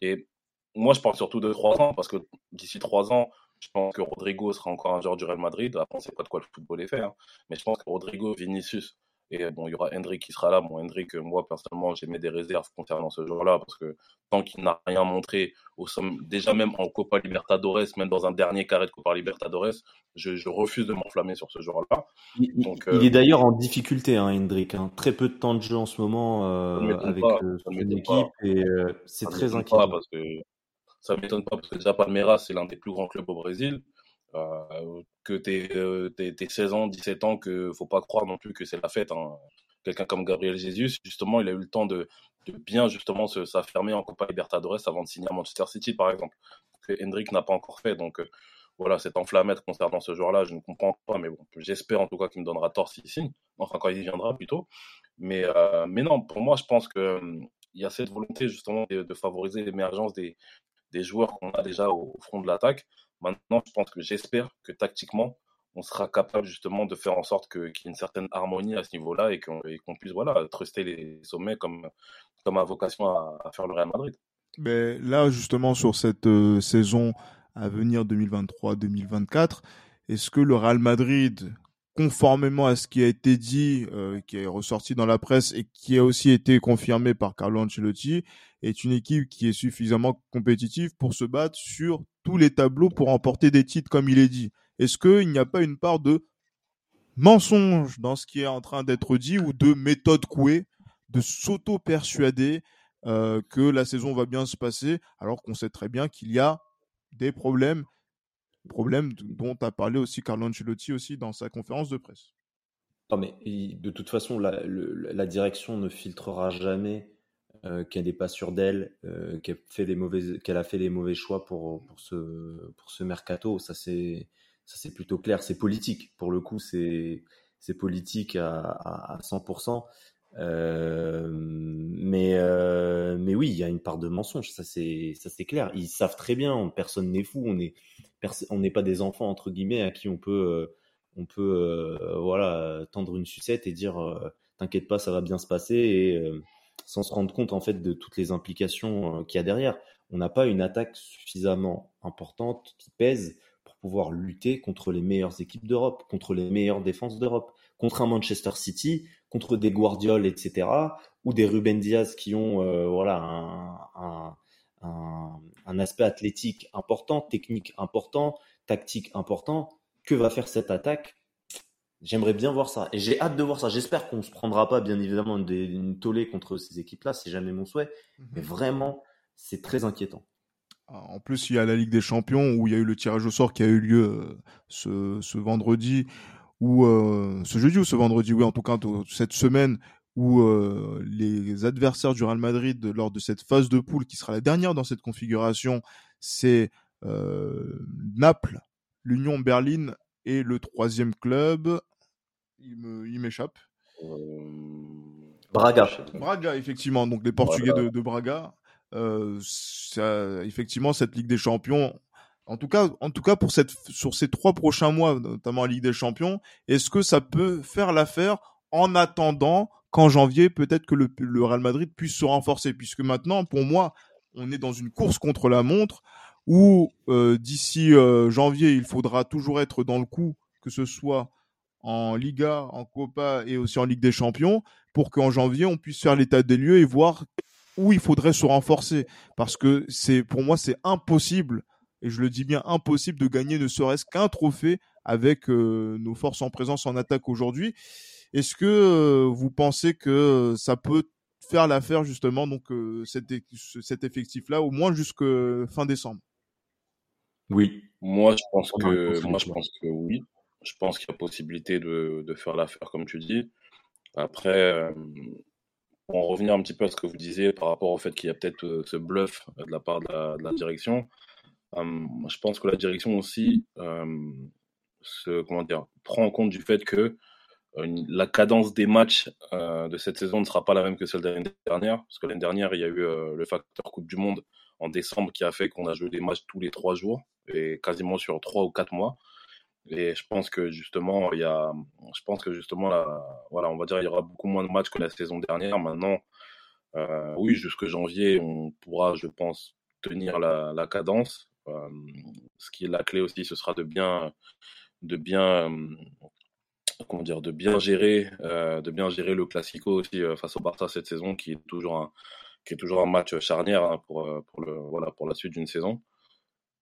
Et moi, je parle surtout de trois ans, parce que d'ici trois ans, je pense que Rodrigo sera encore un joueur du Real Madrid. Après, on sait pas de quoi le football est fait, hein. mais je pense que Rodrigo, Vinicius, et bon, il y aura Hendrik qui sera là. Bon, Hendrik, moi, personnellement, j'ai mis des réserves concernant ce joueur-là parce que tant qu'il n'a rien montré, au somme, déjà même en Copa Libertadores, même dans un dernier carré de Copa Libertadores, je, je refuse de m'enflammer sur ce joueur-là. Il, Donc, euh, il est d'ailleurs en difficulté, hein, Hendrik. Hein. Très peu de temps de jeu en ce moment euh, avec euh, son équipe et euh, c'est très inquiétant. Parce que, ça m'étonne pas parce que déjà Palmeiras, c'est l'un des plus grands clubs au Brésil. Euh, que t'es euh, 16 ans, 17 ans, que faut pas croire non plus que c'est la fête. Hein. Quelqu'un comme Gabriel Jesus, justement, il a eu le temps de, de bien justement s'affirmer en Copa Libertadores avant de signer à Manchester City, par exemple, que Hendrik n'a pas encore fait. Donc euh, voilà, cette enflammette concernant ce joueur-là, je ne comprends pas, mais bon, j'espère en tout cas qu'il me donnera tort s'il signe, enfin quand il viendra plutôt. Mais, euh, mais non, pour moi, je pense que hum, il y a cette volonté justement de, de favoriser l'émergence des, des joueurs qu'on a déjà au, front de l'attaque. Maintenant, je pense que j'espère que tactiquement, on sera capable justement de faire en sorte qu'il y ait une certaine harmonie à ce niveau-là et qu'on puisse voilà, truster les sommets comme, comme vocation à, faire le Real Madrid. Mais là, justement, sur cette euh, saison à venir 2023-2024, est-ce que le Real Madrid, conformément à ce qui a été dit, euh, qui est ressorti dans la presse et qui a aussi été confirmé par Carlo Ancelotti, est une équipe qui est suffisamment compétitive pour se battre sur tous les tableaux pour remporter des titres, comme il est dit. Est-ce qu'il n'y a pas une part de mensonge dans ce qui est en train d'être dit ou de méthode couée, de s'auto-persuader euh, que la saison va bien se passer, alors qu'on sait très bien qu'il y a des problèmes, problèmes dont a parlé aussi Carlo Ancelotti aussi dans sa conférence de presse? Non mais de toute façon, la direction ne filtrera jamais euh, qu'elle n'est pas sûre d'elle, euh, qu'elle a fait des mauvais choix pour ce mercato. Ça c'est plutôt clair. C'est politique pour le coup. C'est politique à, à, 100%. Euh, mais oui, il y a une part de mensonge, ça c'est clair. Ils savent très bien, personne n'est fou, on est on n'est pas des enfants entre guillemets à qui on peut voilà tendre une sucette et dire t'inquiète pas, ça va bien se passer sans se rendre compte en fait de toutes les implications qu'il y a derrière. On n'a pas une attaque suffisamment importante qui pèse pour pouvoir lutter contre les meilleures équipes d'Europe, contre les meilleures défenses d'Europe, contre un Manchester City, contre des Guardiola, etc., ou des Ruben Diaz qui ont euh, voilà un, aspect athlétique important, technique important, tactique important. Que va faire cette attaque? J'aimerais bien voir ça. Et j'ai hâte de voir ça. J'espère qu'on ne se prendra pas, bien évidemment, une, une tollée contre ces équipes-là. C'est jamais mon souhait. Mhm. Mais vraiment, c'est très inquiétant. Ah, en plus, il y a la Ligue des Champions où il y a eu le tirage au sort qui a eu lieu euh, ce, ce vendredi ou euh, ce jeudi ou ce vendredi, oui, en tout cas cette semaine où euh, les adversaires du Real Madrid lors de cette phase de poule qui sera la dernière dans cette configuration, c'est Naples, l'Union Berlin et le troisième club, il m'échappe. Braga. Braga, effectivement. Donc les Portugais de, de, Braga euh, effectivement, cette Ligue des Champions, en tout cas, en tout cas pour cette, sur ces trois prochains mois, notamment la Ligue des Champions, est-ce que ça peut faire l'affaire en attendant qu'en janvier, peut-être que le, le, Real Madrid puisse se renforcer, puisque maintenant, pour moi, on est dans une course contre la montre où euh, d'ici euh, janvier, il faudra toujours être dans le coup, que ce soit en Liga, en Copa et aussi en Ligue des Champions, pour qu'en janvier, on puisse faire l'état des lieux et voir où il faudrait se renforcer. Parce que c'est, pour moi, c'est impossible, et je le dis bien impossible, de gagner ne serait-ce qu'un trophée avec euh, nos forces en présence en attaque aujourd'hui. Est-ce que euh, vous pensez que ça peut faire l'affaire justement donc euh, cet, cet effectif-là au moins jusque fin décembre? Oui, moi je pense que moi je pense que oui. Je pense qu'il y a possibilité de, de faire l'affaire comme tu dis. Après, pour en revenir un petit peu à ce que vous disiez par rapport au fait qu'il y a peut-être euh, ce bluff euh, de la part de la, direction, euh, je pense que la direction aussi se, comment dire, prend en compte du fait que la cadence des matchs de cette saison ne sera pas la même que celle de l'année dernière, parce que l'année dernière, il y a eu le facteur Coupe du Monde en décembre qui a fait qu'on a joué des matchs tous les trois jours et quasiment sur trois ou quatre mois. Et je pense que justement, il y a, je pense que justement, là, voilà, on va dire, il y aura beaucoup moins de matchs que la saison dernière. Maintenant, euh, oui, jusque janvier, on pourra, je pense, tenir la, la cadence. Euh, ce qui est la clé aussi, ce sera de bien, de bien, euh, comment dire, de bien gérer, de bien gérer le Classico aussi face au Barça cette saison, qui est toujours un, qui est toujours un match charnière hein, pour, pour le, voilà, pour la suite d'une saison.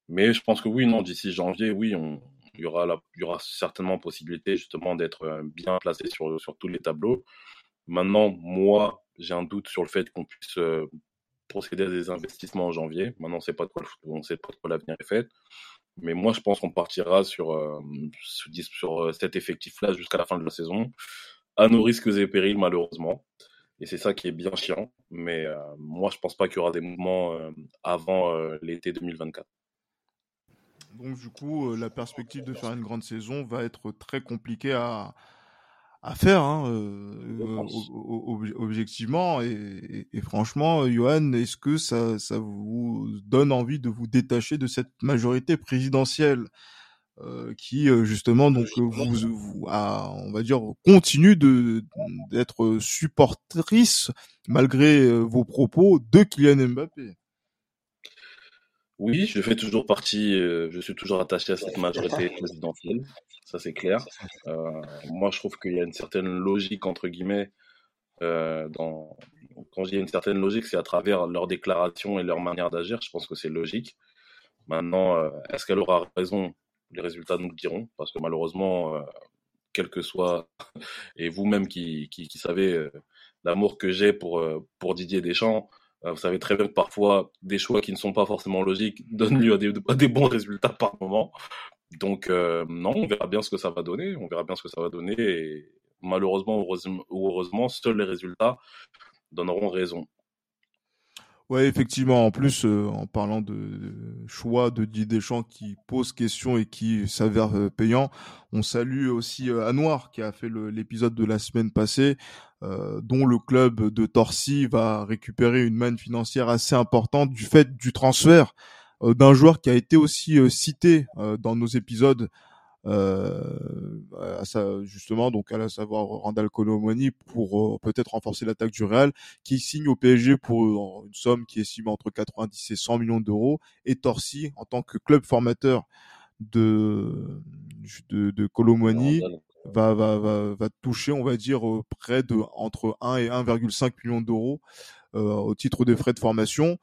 Mais je pense que oui, non, d'ici janvier, oui, on, il y aura, aura certainement possibilité justement d'être euh, bien placé sur, tous les tableaux. Maintenant, moi, j'ai un doute sur le fait qu'on puisse euh, procéder à des investissements en janvier. Maintenant, on sait pas de quoi, sait pas de quoi l'avenir est fait. Mais moi, je pense qu'on partira sur, euh, cet effectif-là jusqu'à la fin de la saison, à nos risques et périls, malheureusement. Et c'est ça qui est bien chiant. Mais moi, je pense pas qu'il y aura des mouvements avant l'été 2024. Donc du coup, euh, la perspective de faire une grande saison va être très compliquée à, à faire, hein, euh, objectivement. Et, franchement, Johan, est-ce que ça, ça vous donne envie de vous détacher de cette majorité présidentielle euh, qui justement donc vous, vous on va dire continue de d'être supportrice malgré vos propos de Kylian Mbappé? Oui, je fais toujours partie, euh, je suis toujours attaché à cette majorité présidentielle, ça c'est clair. Euh, moi, je trouve qu'il y a une certaine logique, entre guillemets, euh, dans... quand y a une certaine logique, c'est à travers leurs déclarations et leur manière d'agir, je pense que c'est logique. Maintenant, euh, est-ce qu'elle aura raison? Les résultats nous le diront, parce que malheureusement, quel que soit, et vous-même qui, qui, savez l'amour que j'ai pour, pour Didier Deschamps, vous savez très bien que parfois, des choix qui ne sont pas forcément logiques donnent lieu à des, bons résultats par moment. Donc, euh, non, on verra bien ce que ça va donner. On verra bien ce que ça va donner. Et malheureusement ou heureusement, seuls les résultats donneront raison. Ouais, effectivement. En plus, euh, en parlant de, choix de Didier Deschamps qui pose question et qui s'avère euh, payant, on salue aussi euh, qui a fait l'épisode de la semaine passée, dont le club de Torcy va récupérer une manne financière assez importante du fait du transfert d'un joueur qui a été aussi cité dans nos épisodes euh, à ça, justement, donc à savoir Randall Colomoni pour euh, peut-être renforcer l'attaque du Real, qui signe au PSG pour euh, une somme qui est estimée entre 90 et 100 millions d'euros, et Torsi en tant que club formateur de de, de Colomoni va, va, va, va toucher, on va dire, près de entre 1 et 1,5 millions d'euros au titre des frais de formation.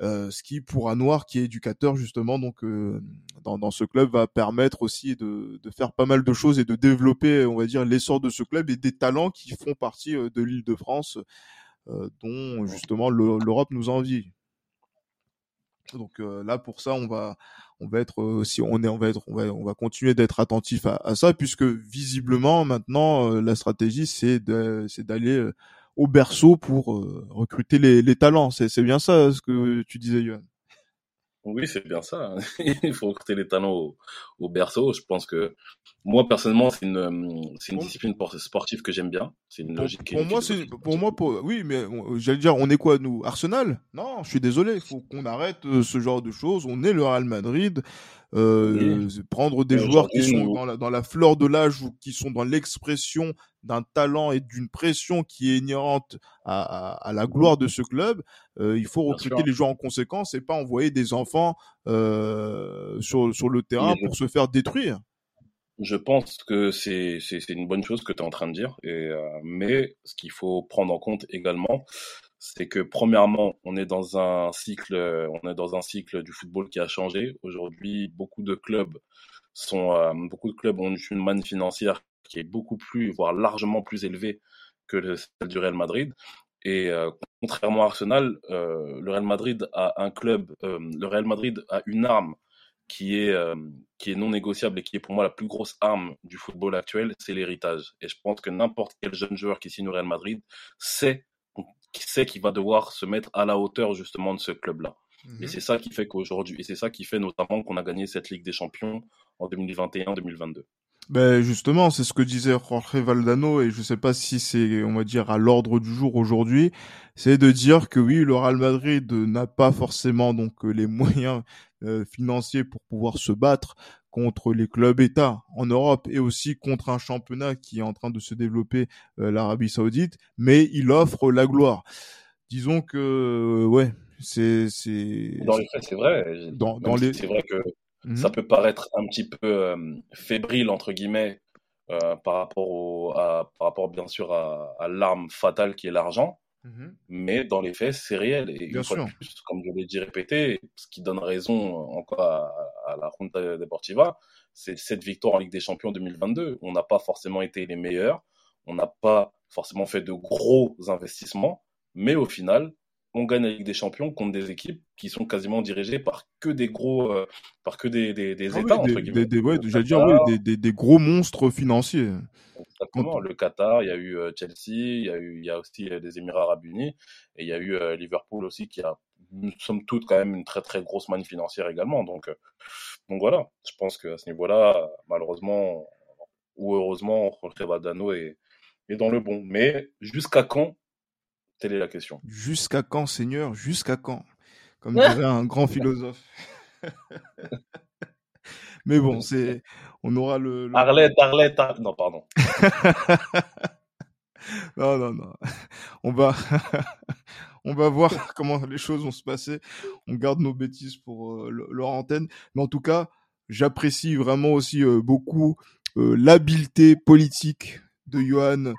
Euh, ce qui pour noir qui est éducateur justement donc euh, dans, dans, ce club va permettre aussi de, de, faire pas mal de choses et de développer on va dire l'essor de ce club et des talents qui font partie euh, de l'île de France dont justement l'Europe nous envie. Donc là pour ça on va on va être aussi on est on va être on va on va continuer d'être attentif à, à, ça puisque visiblement maintenant la stratégie c'est c'est d'aller au berceau pour euh, recruter les, les talents. C'est bien ça ce que tu disais, Yohan. Oui, c'est bien ça. Il faut recruter les talents au, au, berceau. Je pense que moi personnellement, c'est une, c'est une discipline sportive que j'aime bien. C'est une logique. Pour, moi, c'est pour moi, pour, oui, mais j'allais dire, on est quoi nous, Arsenal? Non, je suis désolé. Il faut qu'on arrête euh, ce genre de choses. On est le Real Madrid. Euh, prendre des joueurs qui sont dans la, dans la fleur de l'âge ou qui sont dans l'expression d'un talent et d'une pression qui est inhérente à, à, à la gloire de ce club, euh, il faut recruter les joueurs en conséquence et pas envoyer des enfants euh, sur, sur le terrain pour se faire détruire. Je pense que c'est une bonne chose que tu es en train de dire, et, euh, mais ce qu'il faut prendre en compte également, c'est que premièrement, on est dans un cycle, on est dans un cycle du football qui a changé. Aujourd'hui, beaucoup de clubs sont, euh, beaucoup de clubs ont une manne financière qui est beaucoup plus, voire largement plus élevée que celle du Real Madrid. Et euh, contrairement à Arsenal, euh, le Real Madrid a un club, le Real Madrid a une arme qui est qui est non négociable et qui est pour moi la plus grosse arme du football actuel, c'est l'héritage. Et je pense que n'importe quel jeune joueur qui signe au Real Madrid sait qui sait qu'il va devoir se mettre à la hauteur justement de ce club-là. Et mhm. c'est ça qui fait qu'aujourd'hui, et c'est ça qui fait notamment qu'on a gagné cette Ligue des Champions en 2021-2022. Ben justement, c'est ce que disait Jorge Valdano et je sais pas si c'est, on va dire, à l'ordre du jour aujourd'hui, c'est de dire que oui, le Real Madrid n'a pas forcément donc les moyens euh, financiers pour pouvoir se battre contre les clubs États en Europe et aussi contre un championnat qui est en train de se développer, euh, l'Arabie Saoudite, mais il offre la gloire. Disons que, euh, ouais, c'est, c'est. Dans les faits, c'est vrai. Dans, dans les... C'est vrai que mmh ça peut paraître un petit peu euh, fébrile entre guillemets par rapport au, à, par rapport bien sûr à, à l'arme fatale qui est l'argent. Mmh Mais dans les faits, c'est réel. Et une fois de plus, comme je l'ai dit répété, ce qui donne raison encore à, à la Junta Deportiva, c'est cette victoire en Ligue des Champions 2022. On n'a pas forcément été les meilleurs, on n'a pas forcément fait de gros investissements, mais au final, on gagne la Ligue des Champions contre des équipes qui sont quasiment dirigées par que des gros, euh, par que des, des, des ah États, oui, entre guillemets. Des, ouais, dire, des, gros monstres financiers. Exactement. Le Qatar, il y a eu euh, Chelsea, il y a eu, il y a aussi euh, des Émirats Arabes Unis, et il y a eu Liverpool aussi qui a, somme toute, quand même une très très grosse manne financière également. Donc, donc voilà. Je pense qu'à ce niveau-là, malheureusement ou heureusement, Jorge Valdano est, est dans le bon. Mais jusqu'à quand Telle est la question. Jusqu'à quand, Seigneur? Jusqu'à quand? Comme dirait un grand philosophe. Mais bon, c'est, on aura le. Arlette, Arlette, Arlette, non, pardon. non, non, non. On va, on va voir comment les choses vont se passer. On garde nos bêtises pour euh, leur antenne. Mais en tout cas, j'apprécie vraiment aussi euh, beaucoup euh, l'habileté politique de Johan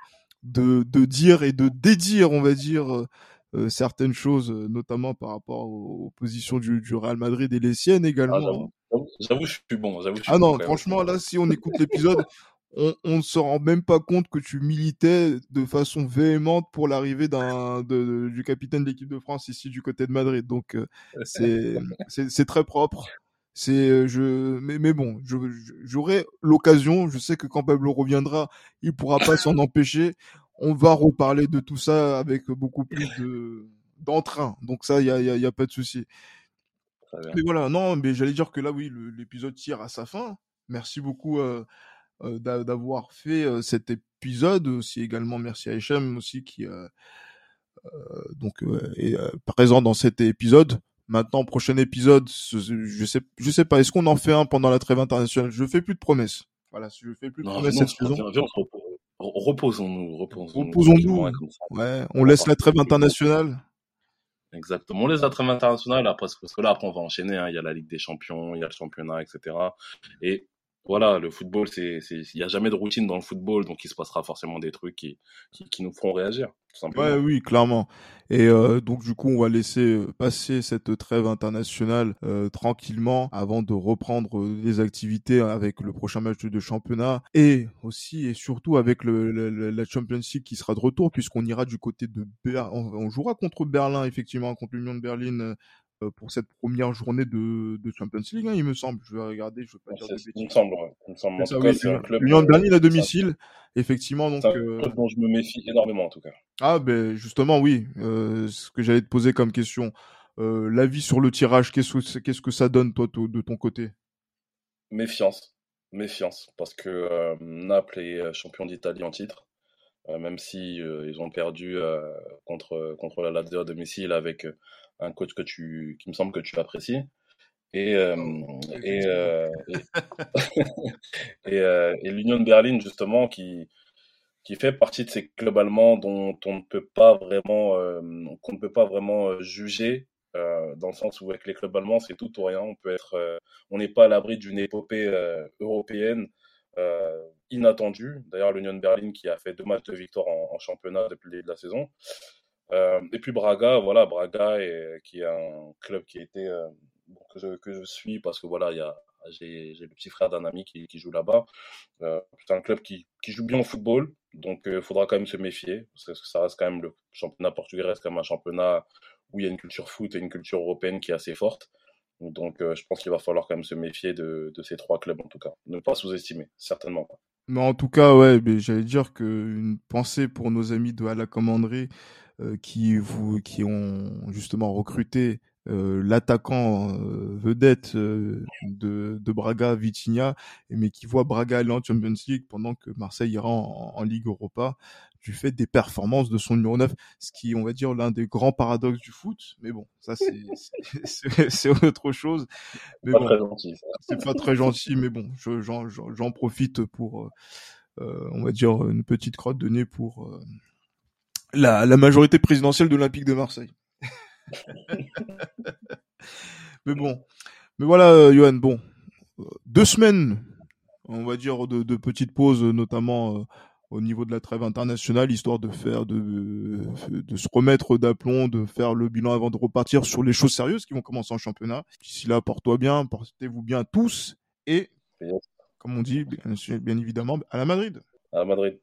de, de dire et de dédire, on va dire, euh, euh, certaines choses, euh, notamment par rapport aux, positions du, du, Real Madrid et les siennes également. Ah, j'avoue, je suis bon. Je suis ah non, franchement, là, si on écoute l'épisode, on, on ne se rend même pas compte que tu militais de façon véhémente pour l'arrivée d'un du capitaine de l'équipe de France ici du côté de Madrid. Donc c'est c'est très propre. C'est je mais, mais bon, j'aurai l'occasion. Je sais que quand Pablo reviendra, il pourra pas s'en empêcher. On va reparler de tout ça avec beaucoup plus de d'entrain. Donc ça, il y a, y a, pas de souci. Mais voilà, non, mais j'allais dire que là, oui, l'épisode tire à sa fin. Merci beaucoup euh, euh, d'avoir fait euh, cet épisode. Aussi également, merci à Hichem aussi qui donc est présent dans cet épisode. Maintenant, prochain épisode, je sais, je sais pas, est-ce qu'on en fait un pendant la trêve internationale? Je fais plus de promesses. Voilà, je fais plus de promesses cette saison. Reposons-nous, reposons-nous. Reposons-nous. Ouais, on laisse la trêve internationale. Exactement. On les a trêves internationales après, parce que là, après, on va enchaîner. Hein. Il y a la Ligue des Champions, il y a le championnat, etc. Et voilà, le football, c'est, il n'y a jamais de routine dans le football, donc il se passera forcément des trucs qui, qui, nous feront réagir, tout simplement. Ouais, oui, clairement. Et euh, donc du coup, on va laisser euh, passer cette trêve internationale euh, tranquillement avant de reprendre les activités avec le prochain match de championnat et aussi et surtout avec le, la Champions League qui sera de retour puisqu'on ira du côté de Berlin. On, jouera contre Berlin effectivement, contre l'Union de Berlin euh, pour cette première journée de, de Champions League, hein, il me semble. Je vais regarder, je veux pas dire de bêtises. Il me semble, ouais. Il me semble. Cas, c'est un club. L'Union de Berlin à domicile, effectivement. C'est un euh... dont je me méfie énormément, en tout cas. Ah, ben, justement, oui. Euh, ce que j'allais te poser comme question. Euh, L'avis sur le tirage, qu'est-ce que, qu'est-ce que ça donne, toi, de ton côté? Méfiance. Méfiance. Parce que euh, Naples est champion d'Italie en titre. même si ils ont perdu contre, contre la Lazio à domicile avec un coach que tu, qui me semble que tu apprécies. Et, euh, oh, et, euh, et, euh, et l'Union de Berlin, justement, qui, qui fait partie de ces clubs allemands dont on ne peut pas vraiment, qu'on ne peut pas vraiment juger, dans le sens où avec les clubs allemands, c'est tout ou rien. On peut être, on n'est pas à l'abri d'une épopée européenne inattendue. D'ailleurs, l'Union de Berlin qui a fait deux matchs de victoire en, en championnat depuis le début de la saison. Euh, et puis Braga, voilà, Braga, qui est un club qui a été, euh, que, je, suis parce que voilà, j'ai, le petit frère d'un ami qui, joue là-bas. Euh, c'est un club qui, joue bien au football, donc il faudra quand même se méfier, parce que ça reste quand même le championnat portugais reste quand même un championnat où il y a une culture foot et une culture européenne qui est assez forte. Donc je pense qu'il va falloir quand même se méfier de, ces trois clubs en tout cas. Ne pas sous-estimer, certainement pas. Mais en tout cas, ouais, j'allais dire qu'une pensée pour nos amis de la commanderie qui vous qui ont justement recruté euh, l'attaquant euh, vedette de, de Braga, Vitinha, mais qui voit Braga aller en Champions League pendant que Marseille ira en, Ligue Europa du fait des performances de son numéro 9, ce qui, on va dire, l'un des grands paradoxes du foot. Mais bon, ça, c'est autre chose. Mais pas bon, c'est pas très gentil, mais bon, j'en profite pour, euh, on va dire, une petite crotte de nez pour la, la majorité présidentielle de l'Olympique de Marseille. mais bon, mais voilà, euh, Johan, bon, deux semaines, on va dire, de, de petites pauses, notamment euh, au niveau de la trêve internationale, histoire de faire, de, de se remettre d'aplomb, de faire le bilan avant de repartir sur les choses sérieuses qui vont commencer en championnat. D'ici là, porte-toi bien, portez-vous bien tous, et, comme on dit, bien, bien évidemment, à la Madrid. À Madrid.